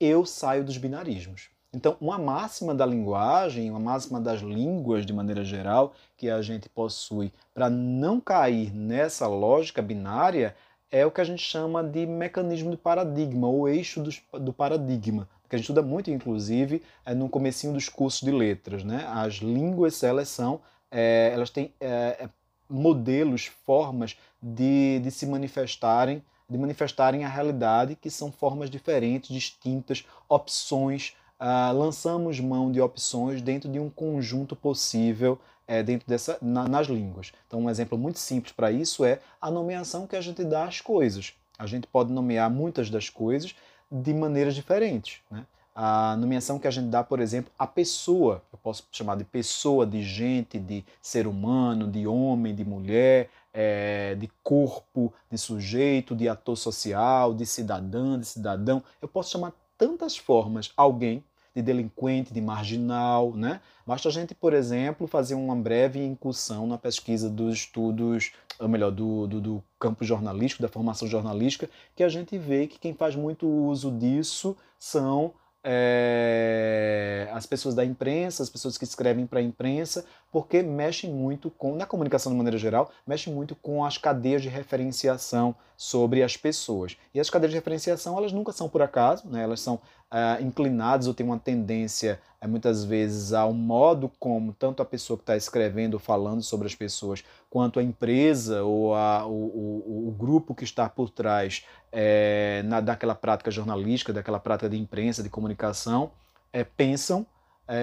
S2: eu saio dos binarismos. Então, uma máxima da linguagem, uma máxima das línguas de maneira geral que a gente possui para não cair nessa lógica binária é o que a gente chama de mecanismo de paradigma, ou eixo do, paradigma, que a gente estuda muito, inclusive, é, no comecinho dos cursos de letras. Né? As línguas, elas são, é, elas têm é, é modelos, formas de, de se manifestarem, de manifestarem a realidade, que são formas diferentes, distintas, opções, ah, lançamos mão de opções dentro de um conjunto possível é, dentro dessa, na, nas línguas. Então, um exemplo muito simples para isso é a nomeação que a gente dá às coisas. A gente pode nomear muitas das coisas de maneiras diferentes. Né? a nomeação que a gente dá, por exemplo, a pessoa. Eu posso chamar de pessoa, de gente, de ser humano, de homem, de mulher, é, de corpo, de sujeito, de ator social, de cidadã, de cidadão. Eu posso chamar tantas formas alguém de delinquente, de marginal, né? Basta a gente, por exemplo, fazer uma breve incursão na pesquisa dos estudos, ou melhor, do, do, do, campo jornalístico, da formação jornalística, que a gente vê que quem faz muito uso disso são é, as pessoas da imprensa, as pessoas que escrevem para a imprensa, porque mexe muito com, na comunicação de maneira geral, mexe muito com as cadeias de referenciação sobre as pessoas. E as cadeias de referenciação, elas nunca são por acaso, né? elas são é, inclinadas ou têm uma tendência, é, muitas vezes, ao modo como tanto a pessoa que está escrevendo ou falando sobre as pessoas, quanto a empresa ou a, o, o, o grupo que está por trás é, na, daquela prática jornalística, daquela prática de imprensa, de comunicação, é, pensam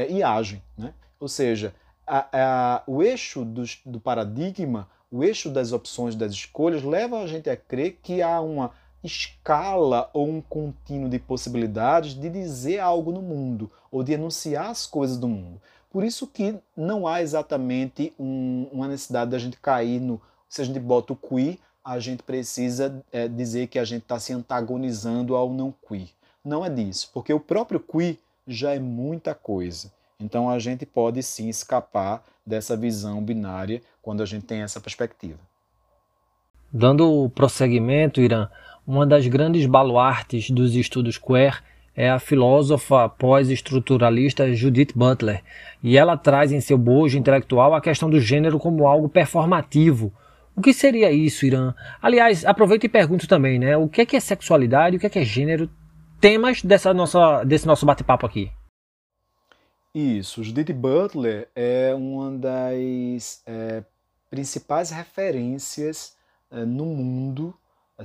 S2: e agem. Né? Ou seja, a, a, o eixo do, do paradigma, o eixo das opções, das escolhas, leva a gente a crer que há uma escala ou um contínuo de possibilidades de dizer algo no mundo ou de enunciar as coisas do mundo. Por isso que não há exatamente um, uma necessidade da gente cair no. Se a gente bota o qui, a gente precisa é, dizer que a gente está se antagonizando ao não queer. Não é disso, porque o próprio queer já é muita coisa. Então a gente pode sim escapar dessa visão binária quando a gente tem essa perspectiva.
S1: Dando prosseguimento, Irã, uma das grandes baluartes dos estudos queer é a filósofa pós-estruturalista Judith Butler, e ela traz em seu bojo intelectual a questão do gênero como algo performativo, o que seria isso, Irã? Aliás, aproveito e pergunto também, né? O que é, que é sexualidade, o que é, que é gênero? Temas dessa nossa, desse nosso bate-papo aqui.
S2: Isso, Judith Butler é uma das é, principais referências é, no mundo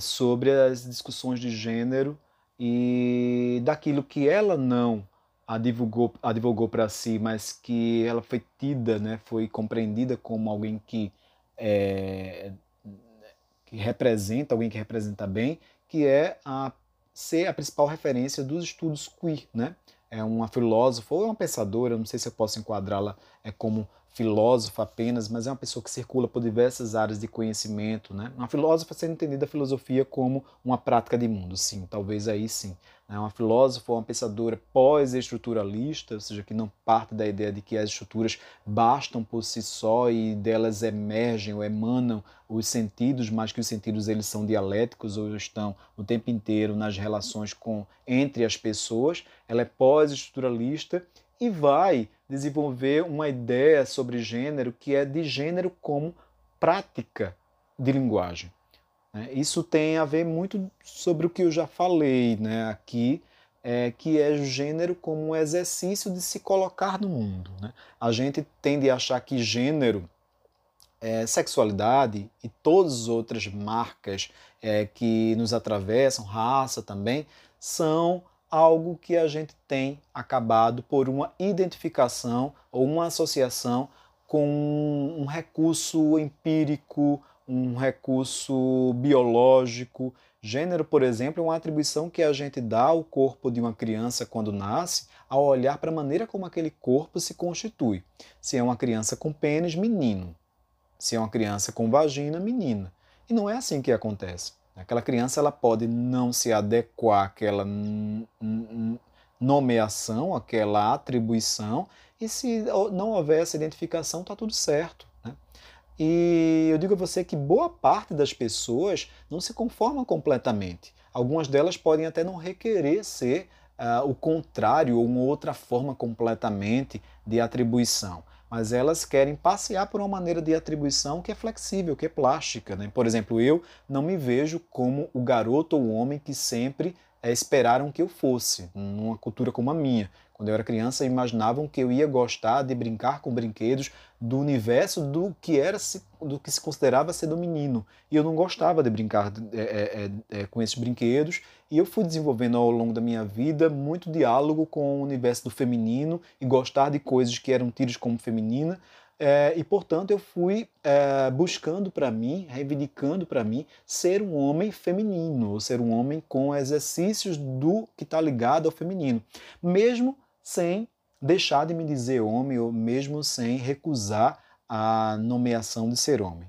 S2: sobre as discussões de gênero e daquilo que ela não a divulgou, a divulgou para si, mas que ela foi tida, né, foi compreendida como alguém que é, que representa, alguém que representa bem, que é a, ser a principal referência dos estudos queer. Né? É uma filósofa ou é uma pensadora, não sei se eu posso enquadrá-la é, como filósofa apenas, mas é uma pessoa que circula por diversas áreas de conhecimento. Né? Uma filósofa sendo entendida a filosofia como uma prática de mundo, sim, talvez aí sim. É uma filósofa, uma pensadora pós-estruturalista, ou seja, que não parte da ideia de que as estruturas bastam por si só e delas emergem ou emanam os sentidos, mas que os sentidos eles são dialéticos ou estão o tempo inteiro nas relações com entre as pessoas. Ela é pós-estruturalista e vai desenvolver uma ideia sobre gênero que é de gênero como prática de linguagem. Né? Isso tem a ver muito sobre o que eu já falei né, aqui, é, que é gênero como um exercício de se colocar no mundo. Né? A gente tende a achar que gênero, é, sexualidade e todas as outras marcas é, que nos atravessam, raça também, são algo que a gente tem acabado por uma identificação ou uma associação com um recurso empírico, um recurso biológico. Gênero, por exemplo, é uma atribuição que a gente dá ao corpo de uma criança quando nasce, ao olhar para a maneira como aquele corpo se constitui. Se é uma criança com pênis, menino. Se é uma criança com vagina, menina. E não é assim que acontece. Aquela criança ela pode não se adequar àquela nomeação, àquela atribuição, e se não houver essa identificação, está tudo certo. Né? E eu digo a você que boa parte das pessoas não se conformam completamente. Algumas delas podem até não requerer ser uh, o contrário ou uma outra forma completamente de atribuição mas elas querem passear por uma maneira de atribuição que é flexível, que é plástica. Né? Por exemplo, eu não me vejo como o garoto ou o homem que sempre é, esperaram que eu fosse, numa cultura como a minha. Quando eu era criança, imaginavam que eu ia gostar de brincar com brinquedos do universo do que era do que se considerava ser do menino. E eu não gostava de brincar é, é, é, é, com esses brinquedos. E eu fui desenvolvendo ao longo da minha vida muito diálogo com o universo do feminino e gostar de coisas que eram tidas como feminina, é, e, portanto, eu fui é, buscando para mim, reivindicando para mim, ser um homem feminino, ou ser um homem com exercícios do que está ligado ao feminino, mesmo sem deixar de me dizer homem, ou mesmo sem recusar a nomeação de ser homem.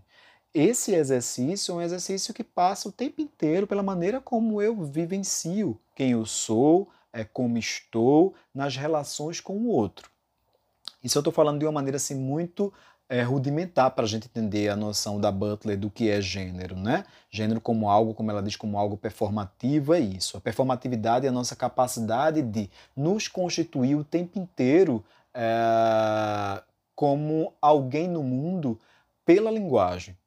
S2: Esse exercício é um exercício que passa o tempo inteiro pela maneira como eu vivencio quem eu sou, é, como estou nas relações com o outro. Isso eu estou falando de uma maneira assim muito é, rudimentar para a gente entender a noção da Butler do que é gênero, né? Gênero como algo, como ela diz, como algo performativo é isso. A performatividade é a nossa capacidade de nos constituir o tempo inteiro é, como alguém no mundo pela linguagem,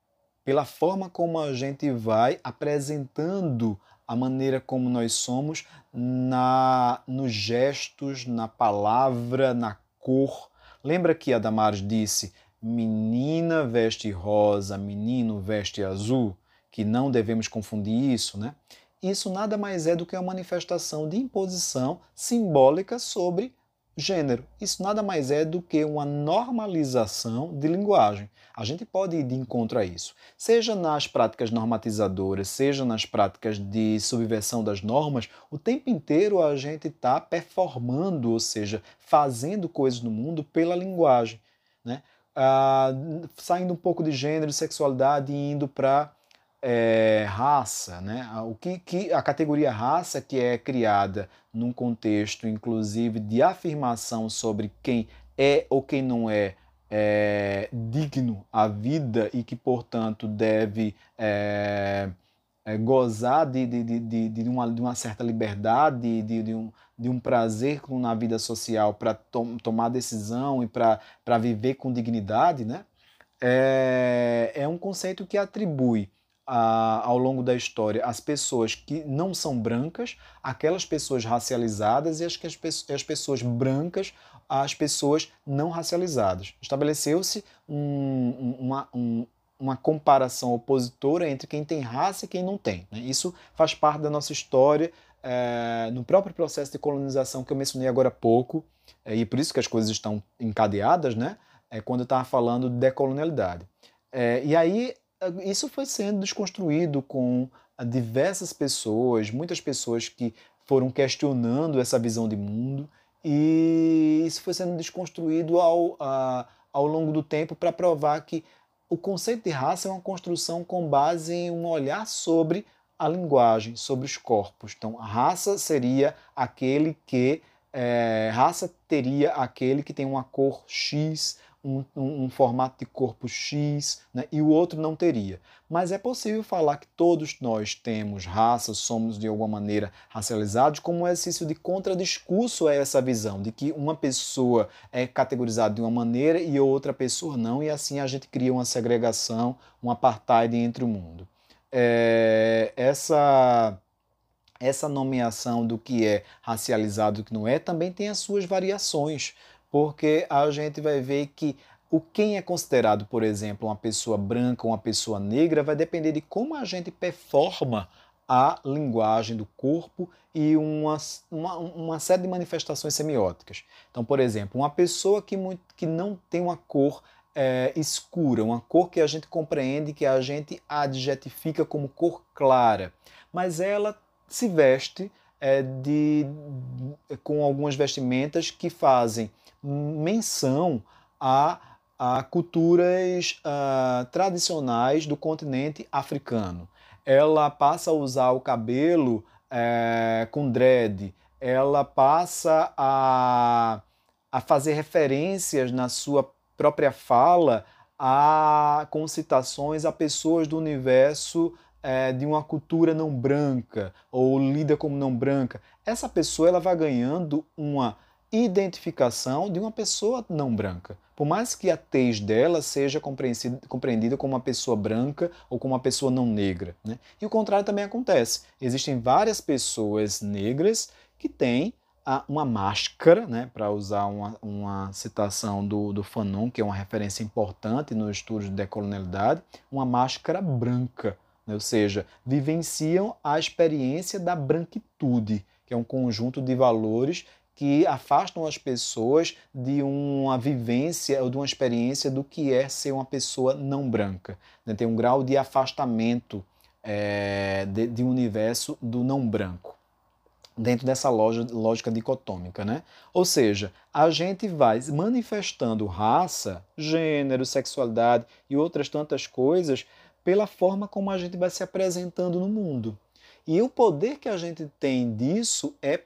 S2: pela forma como a gente vai apresentando a maneira como nós somos na nos gestos, na palavra, na cor, Lembra que a Damares disse: menina veste rosa, menino veste azul? Que não devemos confundir isso, né? Isso nada mais é do que uma manifestação de imposição simbólica sobre gênero. Isso nada mais é do que uma normalização de linguagem. A gente pode ir de encontro a isso, seja nas práticas normatizadoras, seja nas práticas de subversão das normas, o tempo inteiro a gente está performando, ou seja, fazendo coisas no mundo pela linguagem. Né? Ah, saindo um pouco de gênero e sexualidade e indo para é, raça, né? O que, que a categoria raça que é criada num contexto, inclusive, de afirmação sobre quem é ou quem não é, é digno à vida e que, portanto, deve é, é, gozar de, de, de, de, uma, de uma certa liberdade, de, de, um, de um prazer na vida social para to tomar decisão e para viver com dignidade, né? É, é um conceito que atribui a, ao longo da história as pessoas que não são brancas, aquelas pessoas racializadas e as, as, as pessoas brancas às pessoas não racializadas. Estabeleceu-se um, uma, um, uma comparação opositora entre quem tem raça e quem não tem. Né? Isso faz parte da nossa história é, no próprio processo de colonização que eu mencionei agora há pouco, é, e por isso que as coisas estão encadeadas, né? É quando eu estava falando de decolonialidade. É, e aí isso foi sendo desconstruído com diversas pessoas, muitas pessoas que foram questionando essa visão de mundo, e isso foi sendo desconstruído ao, a, ao longo do tempo para provar que o conceito de raça é uma construção com base em um olhar sobre a linguagem, sobre os corpos. Então, raça seria aquele que. É, raça teria aquele que tem uma cor X, um, um, um formato de corpo X né, e o outro não teria. Mas é possível falar que todos nós temos raça, somos de alguma maneira racializados, como um exercício de contradiscurso a essa visão de que uma pessoa é categorizada de uma maneira e outra pessoa não, e assim a gente cria uma segregação, um apartheid entre o mundo. É, essa essa nomeação do que é racializado e do que não é também tem as suas variações porque a gente vai ver que o quem é considerado, por exemplo, uma pessoa branca ou uma pessoa negra vai depender de como a gente performa a linguagem do corpo e uma, uma, uma, série de manifestações semióticas. Então, por exemplo, uma pessoa que, muito, que não tem uma cor é, escura, uma cor que a gente compreende, que a gente adjetifica como cor clara, mas ela se veste é, de, com algumas vestimentas que fazem menção a, a culturas uh, tradicionais do continente africano. Ela passa a usar o cabelo é, com dread, ela passa a, a fazer referências na sua própria fala a concitações a pessoas do universo é, de uma cultura não branca ou lida como não branca. Essa pessoa ela vai ganhando uma identificação de uma pessoa não branca. Por mais que a tez dela seja compreendida como uma pessoa branca ou como uma pessoa não negra. Né? E o contrário também acontece. Existem várias pessoas negras que têm uma máscara, né, para usar uma, uma citação do, do Fanon, que é uma referência importante no estudo de decolonialidade, uma máscara branca, né, ou seja, vivenciam a experiência da branquitude, que é um conjunto de valores que afastam as pessoas de uma vivência ou de uma experiência do que é ser uma pessoa não branca. Né? Tem um grau de afastamento é, de, de um universo do não branco dentro dessa loja, lógica dicotômica, né? Ou seja, a gente vai manifestando raça, gênero, sexualidade e outras tantas coisas pela forma como a gente vai se apresentando no mundo. E o poder que a gente tem disso é,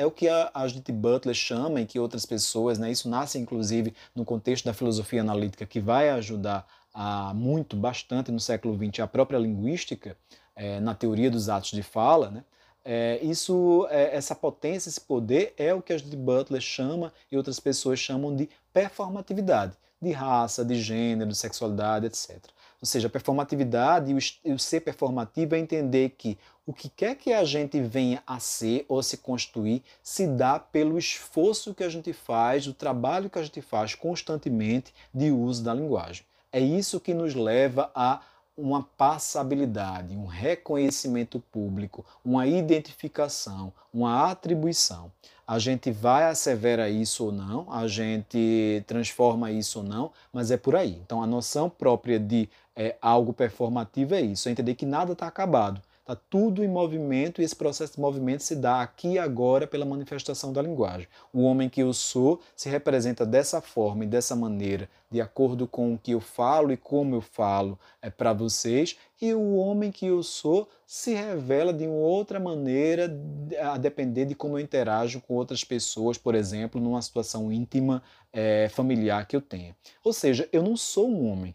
S2: é o que a, a Judith Butler chama e que outras pessoas, né, isso nasce inclusive no contexto da filosofia analítica que vai ajudar a, muito, bastante no século XX a própria linguística, é, na teoria dos atos de fala, né, é, isso, é, essa potência, esse poder é o que a Judith Butler chama e outras pessoas chamam de performatividade, de raça, de gênero, de sexualidade, etc. Ou seja, a performatividade e o, ser performativo é entender que o que quer que a gente venha a ser ou se construir se dá pelo esforço que a gente faz, o trabalho que a gente faz constantemente de uso da linguagem. É isso que nos leva a uma passabilidade, um reconhecimento público, uma identificação, uma atribuição. A gente vai assevera isso ou não, a gente transforma isso ou não, mas é por aí. Então a noção própria de é, algo performativo é isso, é entender que nada está acabado. Está tudo em movimento e esse processo de movimento se dá aqui e agora pela manifestação da linguagem. O homem que eu sou se representa dessa forma e dessa maneira, de acordo com o que eu falo e como eu falo é, para vocês, e o homem que eu sou se revela de uma outra maneira, a depender de como eu interajo com outras pessoas, por exemplo, numa situação íntima, é, familiar que eu tenha. Ou seja, eu não sou um homem,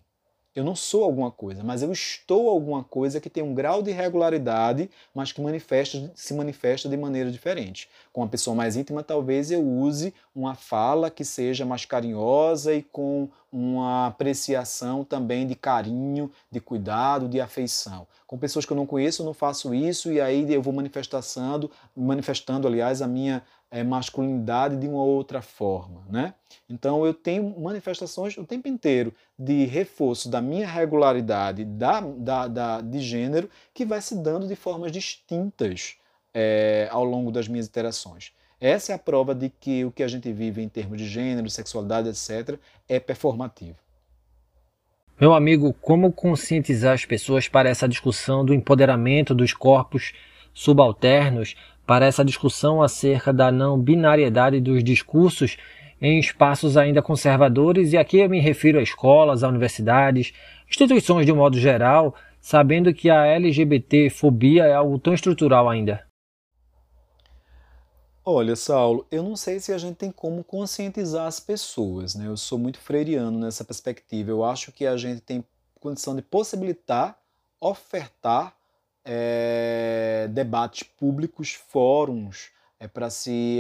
S2: eu não sou alguma coisa, mas eu estou alguma coisa que tem um grau de regularidade, mas que manifesta, se manifesta de maneira diferente. Com uma pessoa mais íntima, talvez eu use uma fala que seja mais carinhosa e com uma apreciação também de carinho, de cuidado, de afeição. Com pessoas que eu não conheço, eu não faço isso e aí eu vou manifestando, manifestando, aliás, a minha é, masculinidade de uma outra forma, né? Então eu tenho manifestações o tempo inteiro de reforço da minha regularidade da, da, da de gênero que vai se dando de formas distintas é, ao longo das minhas interações. Essa é a prova de que o que a gente vive em termos de gênero, sexualidade, etc., é performativo.
S1: Meu amigo, como conscientizar as pessoas para essa discussão do empoderamento dos corpos subalternos para essa discussão acerca da não binariedade dos discursos em espaços ainda conservadores, e aqui eu me refiro a escolas, a universidades, instituições de um modo geral, sabendo que a LGBT-fobia é algo tão estrutural ainda.
S2: Olha, Saulo, eu não sei se a gente tem como conscientizar as pessoas, né? Eu sou muito freiriano nessa perspectiva. Eu acho que a gente tem condição de possibilitar, ofertar é, debates públicos, fóruns, é, para se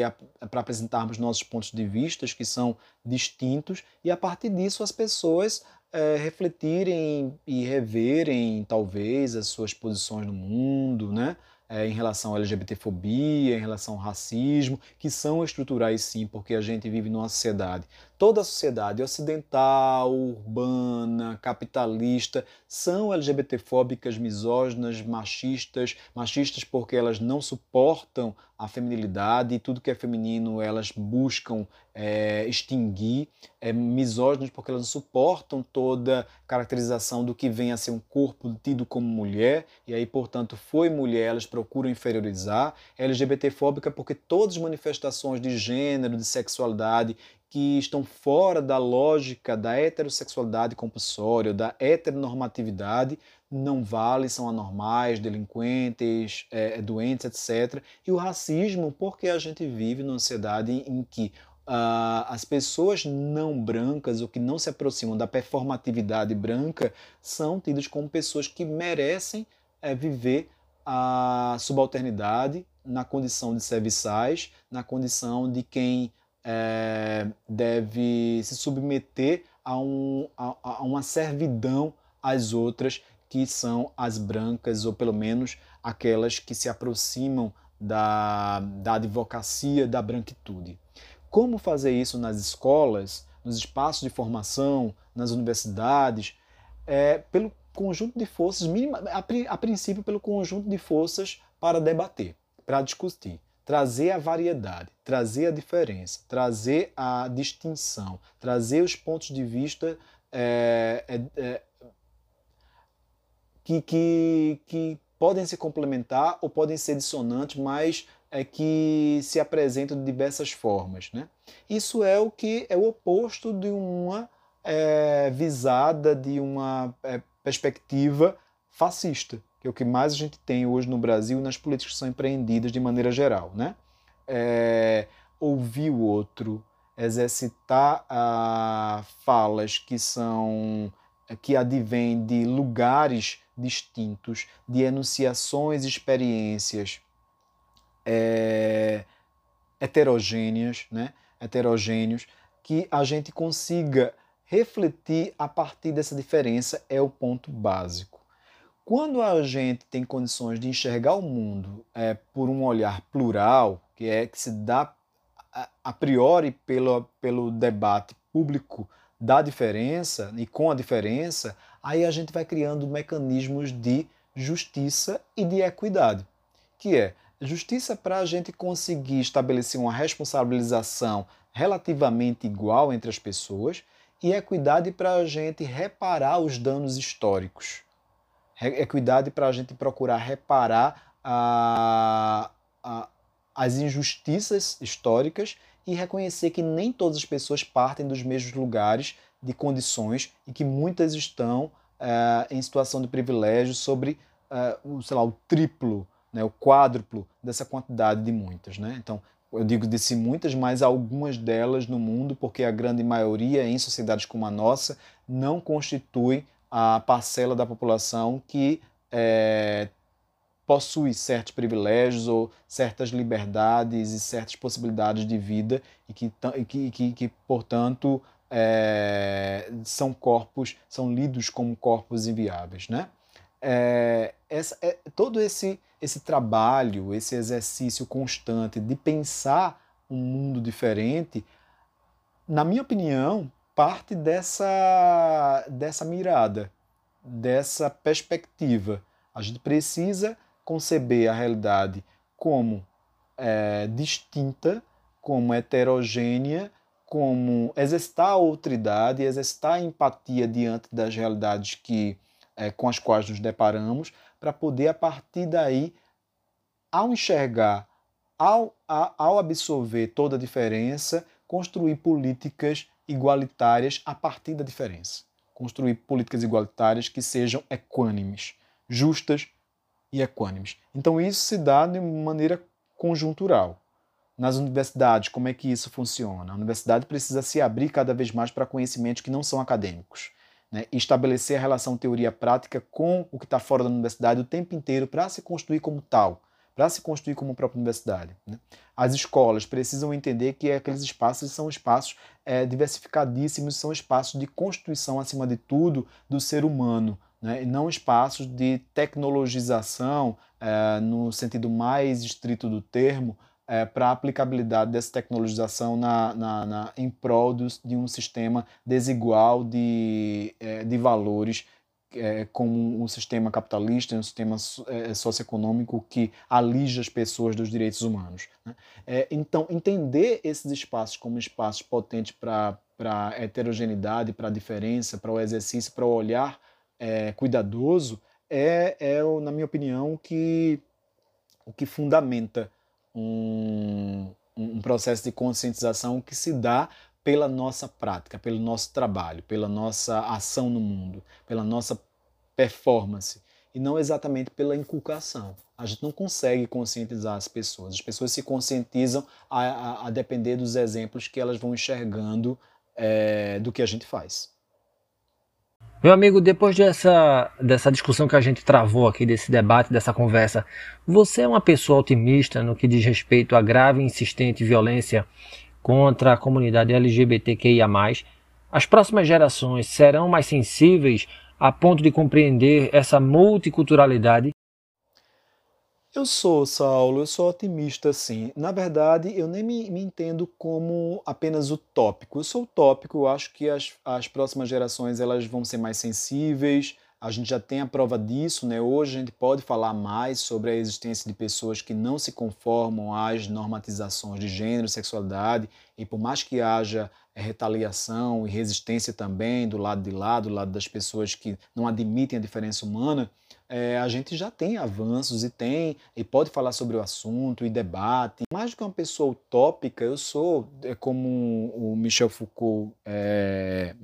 S2: para apresentarmos nossos pontos de vista que são distintos e a partir disso as pessoas é, refletirem e reverem talvez as suas posições no mundo, né? É, em relação à LGBTfobia, em relação ao racismo, que são estruturais sim, porque a gente vive numa sociedade Toda a sociedade ocidental, urbana, capitalista são LGBTfóbicas, misóginas, machistas, machistas porque elas não suportam a feminilidade e tudo que é feminino elas buscam é, extinguir, é, misóginas porque elas não suportam toda caracterização do que vem a ser um corpo tido como mulher e aí, portanto, foi mulher, elas procuram inferiorizar, LGBTfóbica porque todas as manifestações de gênero, de sexualidade que estão fora da lógica da heterossexualidade compulsória, da heteronormatividade, não valem, são anormais, delinquentes, é, doentes, etc. E o racismo, porque a gente vive numa sociedade em que uh, as pessoas não brancas, ou que não se aproximam da performatividade branca, são tidas como pessoas que merecem é, viver a subalternidade na condição de serviçais, na condição de quem é, deve se submeter a, um, a, a uma servidão às outras que são as brancas, ou pelo menos aquelas que se aproximam da, da advocacia da branquitude. Como fazer isso nas escolas, nos espaços de formação, nas universidades? É, pelo conjunto de forças, a princípio pelo conjunto de forças para debater, para discutir. Trazer a variedade, trazer a diferença, trazer a distinção, trazer os pontos de vista é, é, é, que, que, que podem se complementar ou podem ser dissonantes, mas é que se apresentam de diversas formas. Né? Isso é o que é o oposto de uma é, visada, de uma é, perspectiva fascista, que é o que mais a gente tem hoje no Brasil nas políticas que são empreendidas de maneira geral. Né? É, ouvir o outro, exercitar ah, falas que são que advêm de lugares distintos, de enunciações e experiências é, heterogêneas, né? heterogêneos, que a gente consiga refletir a partir dessa diferença é o ponto básico. Quando a gente tem condições de enxergar o mundo é, por um olhar plural, que é que se dá a, priori pelo, pelo debate público da diferença e com a diferença, aí a gente vai criando mecanismos de justiça e de equidade, que é justiça para a gente conseguir estabelecer uma responsabilização relativamente igual entre as pessoas e equidade para a gente reparar os danos históricos. Equidade para a gente procurar reparar a, a, as injustiças históricas e reconhecer que nem todas as pessoas partem dos mesmos lugares de condições e que muitas estão uh, em situação de privilégio sobre uh, o, sei lá, o triplo, né, o quádruplo dessa quantidade de muitas. Né? Então, eu digo disse muitas, mas algumas delas no mundo, porque a grande maioria em sociedades como a nossa não constitui a parcela da população que é, possui certos privilégios ou certas liberdades e certas possibilidades de vida e que, que, que, que portanto, é, são corpos, são lidos como corpos inviáveis. Né? É, essa, é, todo esse, esse trabalho, esse exercício constante de pensar um mundo diferente, na minha opinião, parte dessa, dessa mirada, dessa perspectiva. A gente precisa conceber a realidade como é, distinta, como heterogênea, como exercitar a outridade, exercitar a empatia diante das realidades que, é, com as quais nos deparamos, para poder, a partir daí, ao enxergar, ao, ao absorver toda a diferença, construir políticas igualitárias a partir da diferença. Construir políticas igualitárias que sejam equânimes, justas e equânimes. Então isso se dá de maneira conjuntural. Nas universidades, como é que isso funciona? A universidade precisa se abrir cada vez mais para conhecimentos que não são acadêmicos. Né? E estabelecer a relação teoria-prática com o que está fora da universidade o tempo inteiro para se construir como tal, para se construir como própria universidade. Né? As escolas precisam entender que aqueles espaços são espaços é, diversificadíssimos, são espaços de constituição, acima de tudo, do ser humano, né, e não espaços de tecnologização, é, no sentido mais estrito do termo, é, para a aplicabilidade dessa tecnologização na, na, na em prol de um sistema desigual de, é, de valores, é, como um sistema capitalista, um sistema é, socioeconômico que alija as pessoas dos direitos humanos. Né? É, então, entender esses espaços como espaços potentes para a heterogeneidade, para a diferença, para o exercício, para o olhar é, cuidadoso é, é, na minha opinião, o que, o que fundamenta um, um processo de conscientização que se dá pela nossa prática, pelo nosso trabalho, pela nossa ação no mundo, pela nossa performance e não exatamente pela inculcação. A gente não consegue conscientizar as pessoas. As pessoas se conscientizam a, a, a depender dos exemplos que elas vão enxergando é, do que a gente faz.
S1: Meu amigo, depois dessa, dessa discussão que a gente travou aqui, desse debate, dessa conversa, você é uma pessoa otimista no que diz respeito à grave e insistente violência contra a comunidade LGBTQIA? As próximas gerações serão mais sensíveis a ponto de compreender essa multiculturalidade
S2: eu sou, Saulo, eu sou otimista, sim. Na verdade, eu nem me, me, entendo como apenas utópico. Eu sou utópico, eu acho que as, as próximas gerações elas vão ser mais sensíveis, a gente já tem a prova disso, né? Hoje a gente pode falar mais sobre a existência de pessoas que não se conformam às normatizações de gênero sexualidade, e por mais que haja retaliação e resistência também do lado de lá, do lado das pessoas que não admitem a diferença humana, é, a gente já tem avanços e tem, e pode falar sobre o assunto e debate. Mais do que uma pessoa utópica, eu sou, é, como o Michel Foucault é,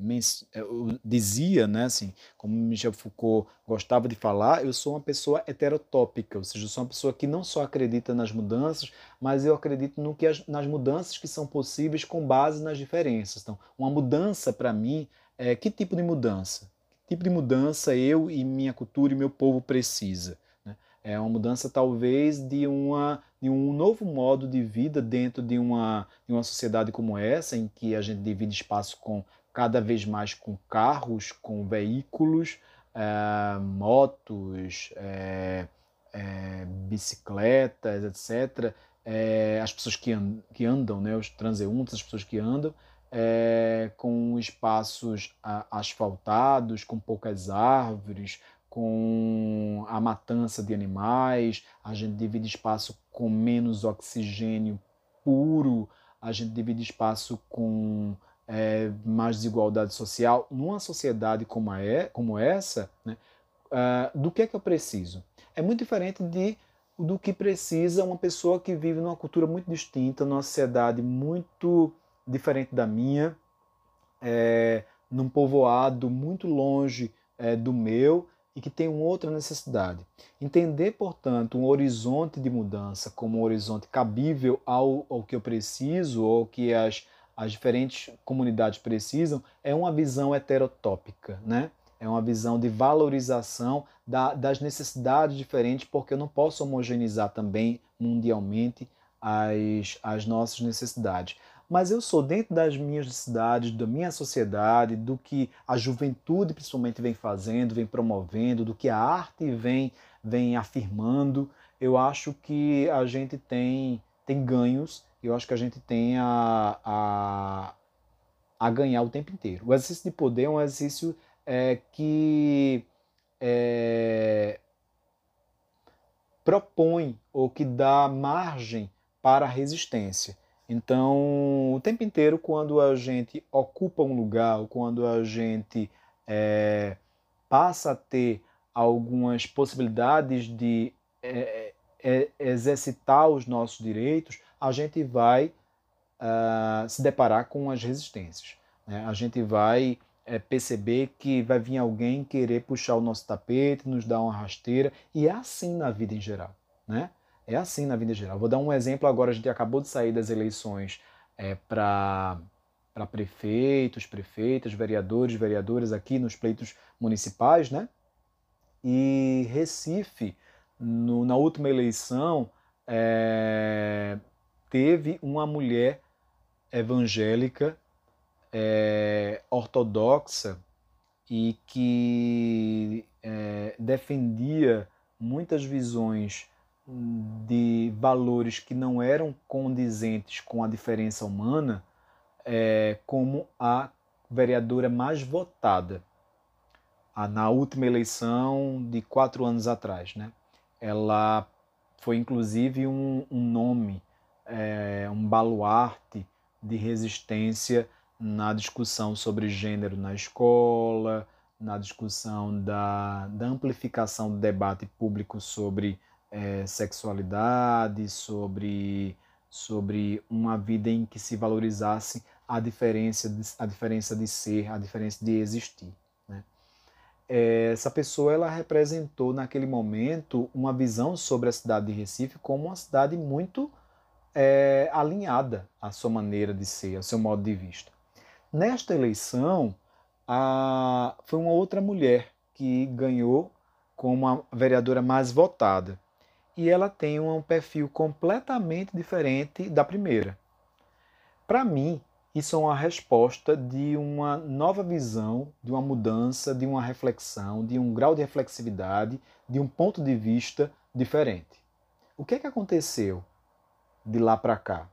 S2: é dizia, né, assim, como Michel Foucault gostava de falar, eu sou uma pessoa heterotópica, ou seja, eu sou uma pessoa que não só acredita nas mudanças, mas eu acredito no que as, nas mudanças que são possíveis com base nas diferenças. Então, uma mudança para mim, é, que tipo de mudança? Tipo de mudança eu e minha cultura e meu povo precisa. Né? É uma mudança talvez de, uma, de um novo modo de vida dentro de uma, de uma sociedade como essa, em que a gente divide espaço com cada vez mais com carros, com veículos, é, motos, é, é, bicicletas, etc. as pessoas que, que andam, né, os transeuntes, as pessoas que andam, é, com espaços asfaltados, com poucas árvores, com a matança de animais, a gente divide espaço com menos oxigênio puro, a gente divide espaço com é, mais desigualdade social. Numa sociedade como, é, como essa, né, uh, do que é que eu preciso? É muito diferente de do que precisa uma pessoa que vive numa cultura muito distinta, numa sociedade muito diferente da minha, é, num povoado muito longe é, do meu e que tem uma outra necessidade. Entender, portanto, um horizonte de mudança como um horizonte cabível ao, ao que eu preciso ou que as, as diferentes comunidades precisam é uma visão heterotópica, né? É uma visão de valorização da, das necessidades diferentes, porque eu não posso homogeneizar também mundialmente as, as nossas necessidades mas eu sou dentro das minhas necessidades, da minha sociedade, do que a juventude principalmente vem fazendo, vem promovendo, do que a arte vem, vem afirmando. Eu acho que a gente tem, tem ganhos, eu acho que a gente tem a, a, a ganhar o tempo inteiro. O exercício de poder é um exercício é, que é, propõe ou que dá margem para a resistência. Então, o tempo inteiro, quando a gente ocupa um lugar, quando a gente é, passa a ter algumas possibilidades de é, é, exercitar os nossos direitos, a gente vai uh, se deparar com as resistências. Né? A gente vai é, perceber que vai vir alguém querer puxar o nosso tapete, nos dar uma rasteira, e é assim na vida em geral. Né? É assim na vida geral. Vou dar um exemplo agora, a gente acabou de sair das eleições é, para para prefeitos, prefeitas, vereadores, vereadoras aqui nos pleitos municipais, né? E Recife, no, na última eleição, é, teve uma mulher evangélica é, ortodoxa e que é, defendia muitas visões de valores que não eram condizentes com a diferença humana, é, como a vereadora mais votada na última eleição de quatro anos atrás. Né? Ela foi inclusive um, um nome, é, um baluarte de resistência na discussão sobre gênero na escola, na discussão da, da amplificação do debate público sobre é, sexualidade, sobre, sobre uma vida em que se valorizasse a diferença de, a diferença de ser, a diferença de existir. Né? É, essa pessoa ela representou naquele momento uma visão sobre a cidade de Recife como uma cidade muito é, alinhada à sua maneira de ser, ao seu modo de vista. Nesta eleição, a, foi uma outra mulher que ganhou como a vereadora mais votada e ela tem um perfil completamente diferente da primeira. Para mim, isso é uma resposta de uma nova visão, de uma mudança, de uma reflexão, de um grau de reflexividade, de um ponto de vista diferente. O que é que aconteceu de lá para cá?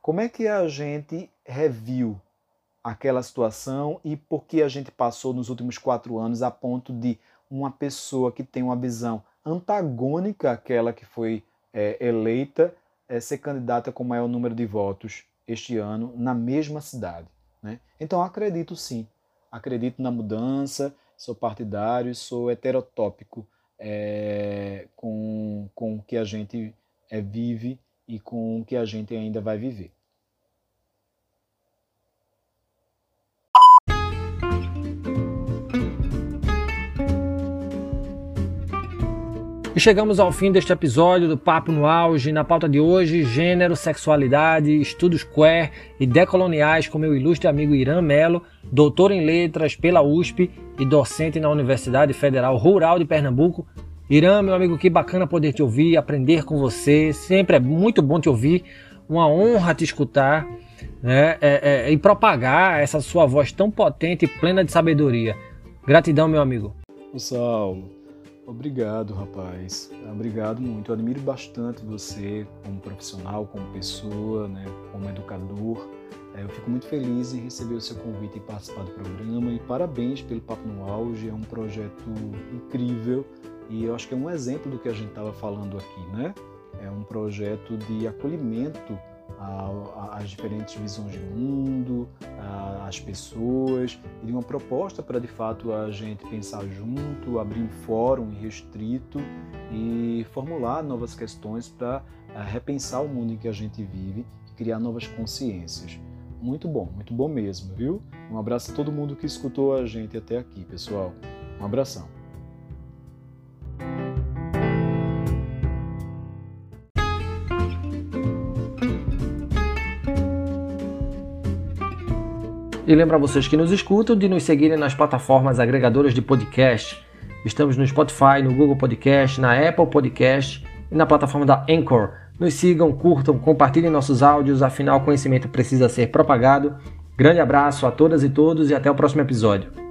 S2: Como é que a gente reviu aquela situação e por que a gente passou nos últimos quatro anos a ponto de uma pessoa que tem uma visão antagônica àquela que foi é, eleita é, ser candidata com maior número de votos este ano na mesma cidade. Né? Então acredito sim, acredito na mudança, sou partidário, sou heterotópico é, com, com o que a gente é, vive e com o que a gente ainda vai viver.
S1: E chegamos ao fim deste episódio do Papo no Auge. Na pauta de hoje, gênero, sexualidade, estudos queer e decoloniais com meu ilustre amigo Irã Melo, doutor em letras pela USP e docente na Universidade Federal Rural de Pernambuco. Irã, meu amigo, que bacana poder te ouvir, aprender com você. Sempre é muito bom te ouvir. Uma honra te escutar né? É, é, e propagar essa sua voz tão potente e plena de sabedoria. Gratidão, meu amigo.
S2: Saulo. Obrigado, rapaz. Obrigado muito. Eu admiro bastante você como profissional, como pessoa, né, como educador. É, eu fico muito feliz em receber o seu convite e participar do programa. E parabéns pelo Papo no Auge. É um projeto incrível e eu acho que é um exemplo do que a gente estava falando aqui, né? É um projeto de acolhimento às diferentes visões de mundo, às pessoas, e uma proposta para de fato a gente pensar junto, abrir um fórum restrito e formular novas questões para eh, repensar o mundo em que a gente vive e criar novas consciências. Muito bom, muito bom mesmo, viu? Um abraço a todo mundo que escutou a gente até aqui, pessoal. Um abração.
S1: E lembra vocês que nos escutam de nos seguirem nas plataformas agregadoras de podcast. Estamos no Spotify, no Google Podcast, na Apple Podcast e na plataforma da Anchor. Nos sigam, curtam, compartilhem nossos áudios, afinal o conhecimento precisa ser propagado. Grande abraço a todas e todos e até o próximo episódio.